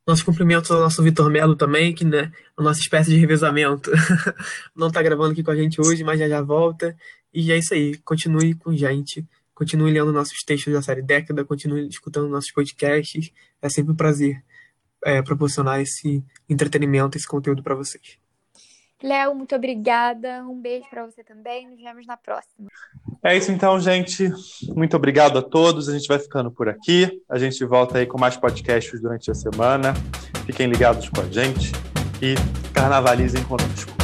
Nossos cumprimentos ao nosso Vitor Melo também, que né, a nossa espécie de revezamento não está gravando aqui com a gente hoje, mas já já volta. E é isso aí. Continue com gente. Continue lendo nossos textos da série Década. Continue escutando nossos podcasts. É sempre um prazer é, proporcionar esse entretenimento, esse conteúdo para vocês. Léo, muito obrigada. Um beijo para você também. Nos vemos na próxima. É isso então, gente. Muito obrigado a todos. A gente vai ficando por aqui. A gente volta aí com mais podcasts durante a semana. Fiquem ligados com a gente e carnavalizem conosco.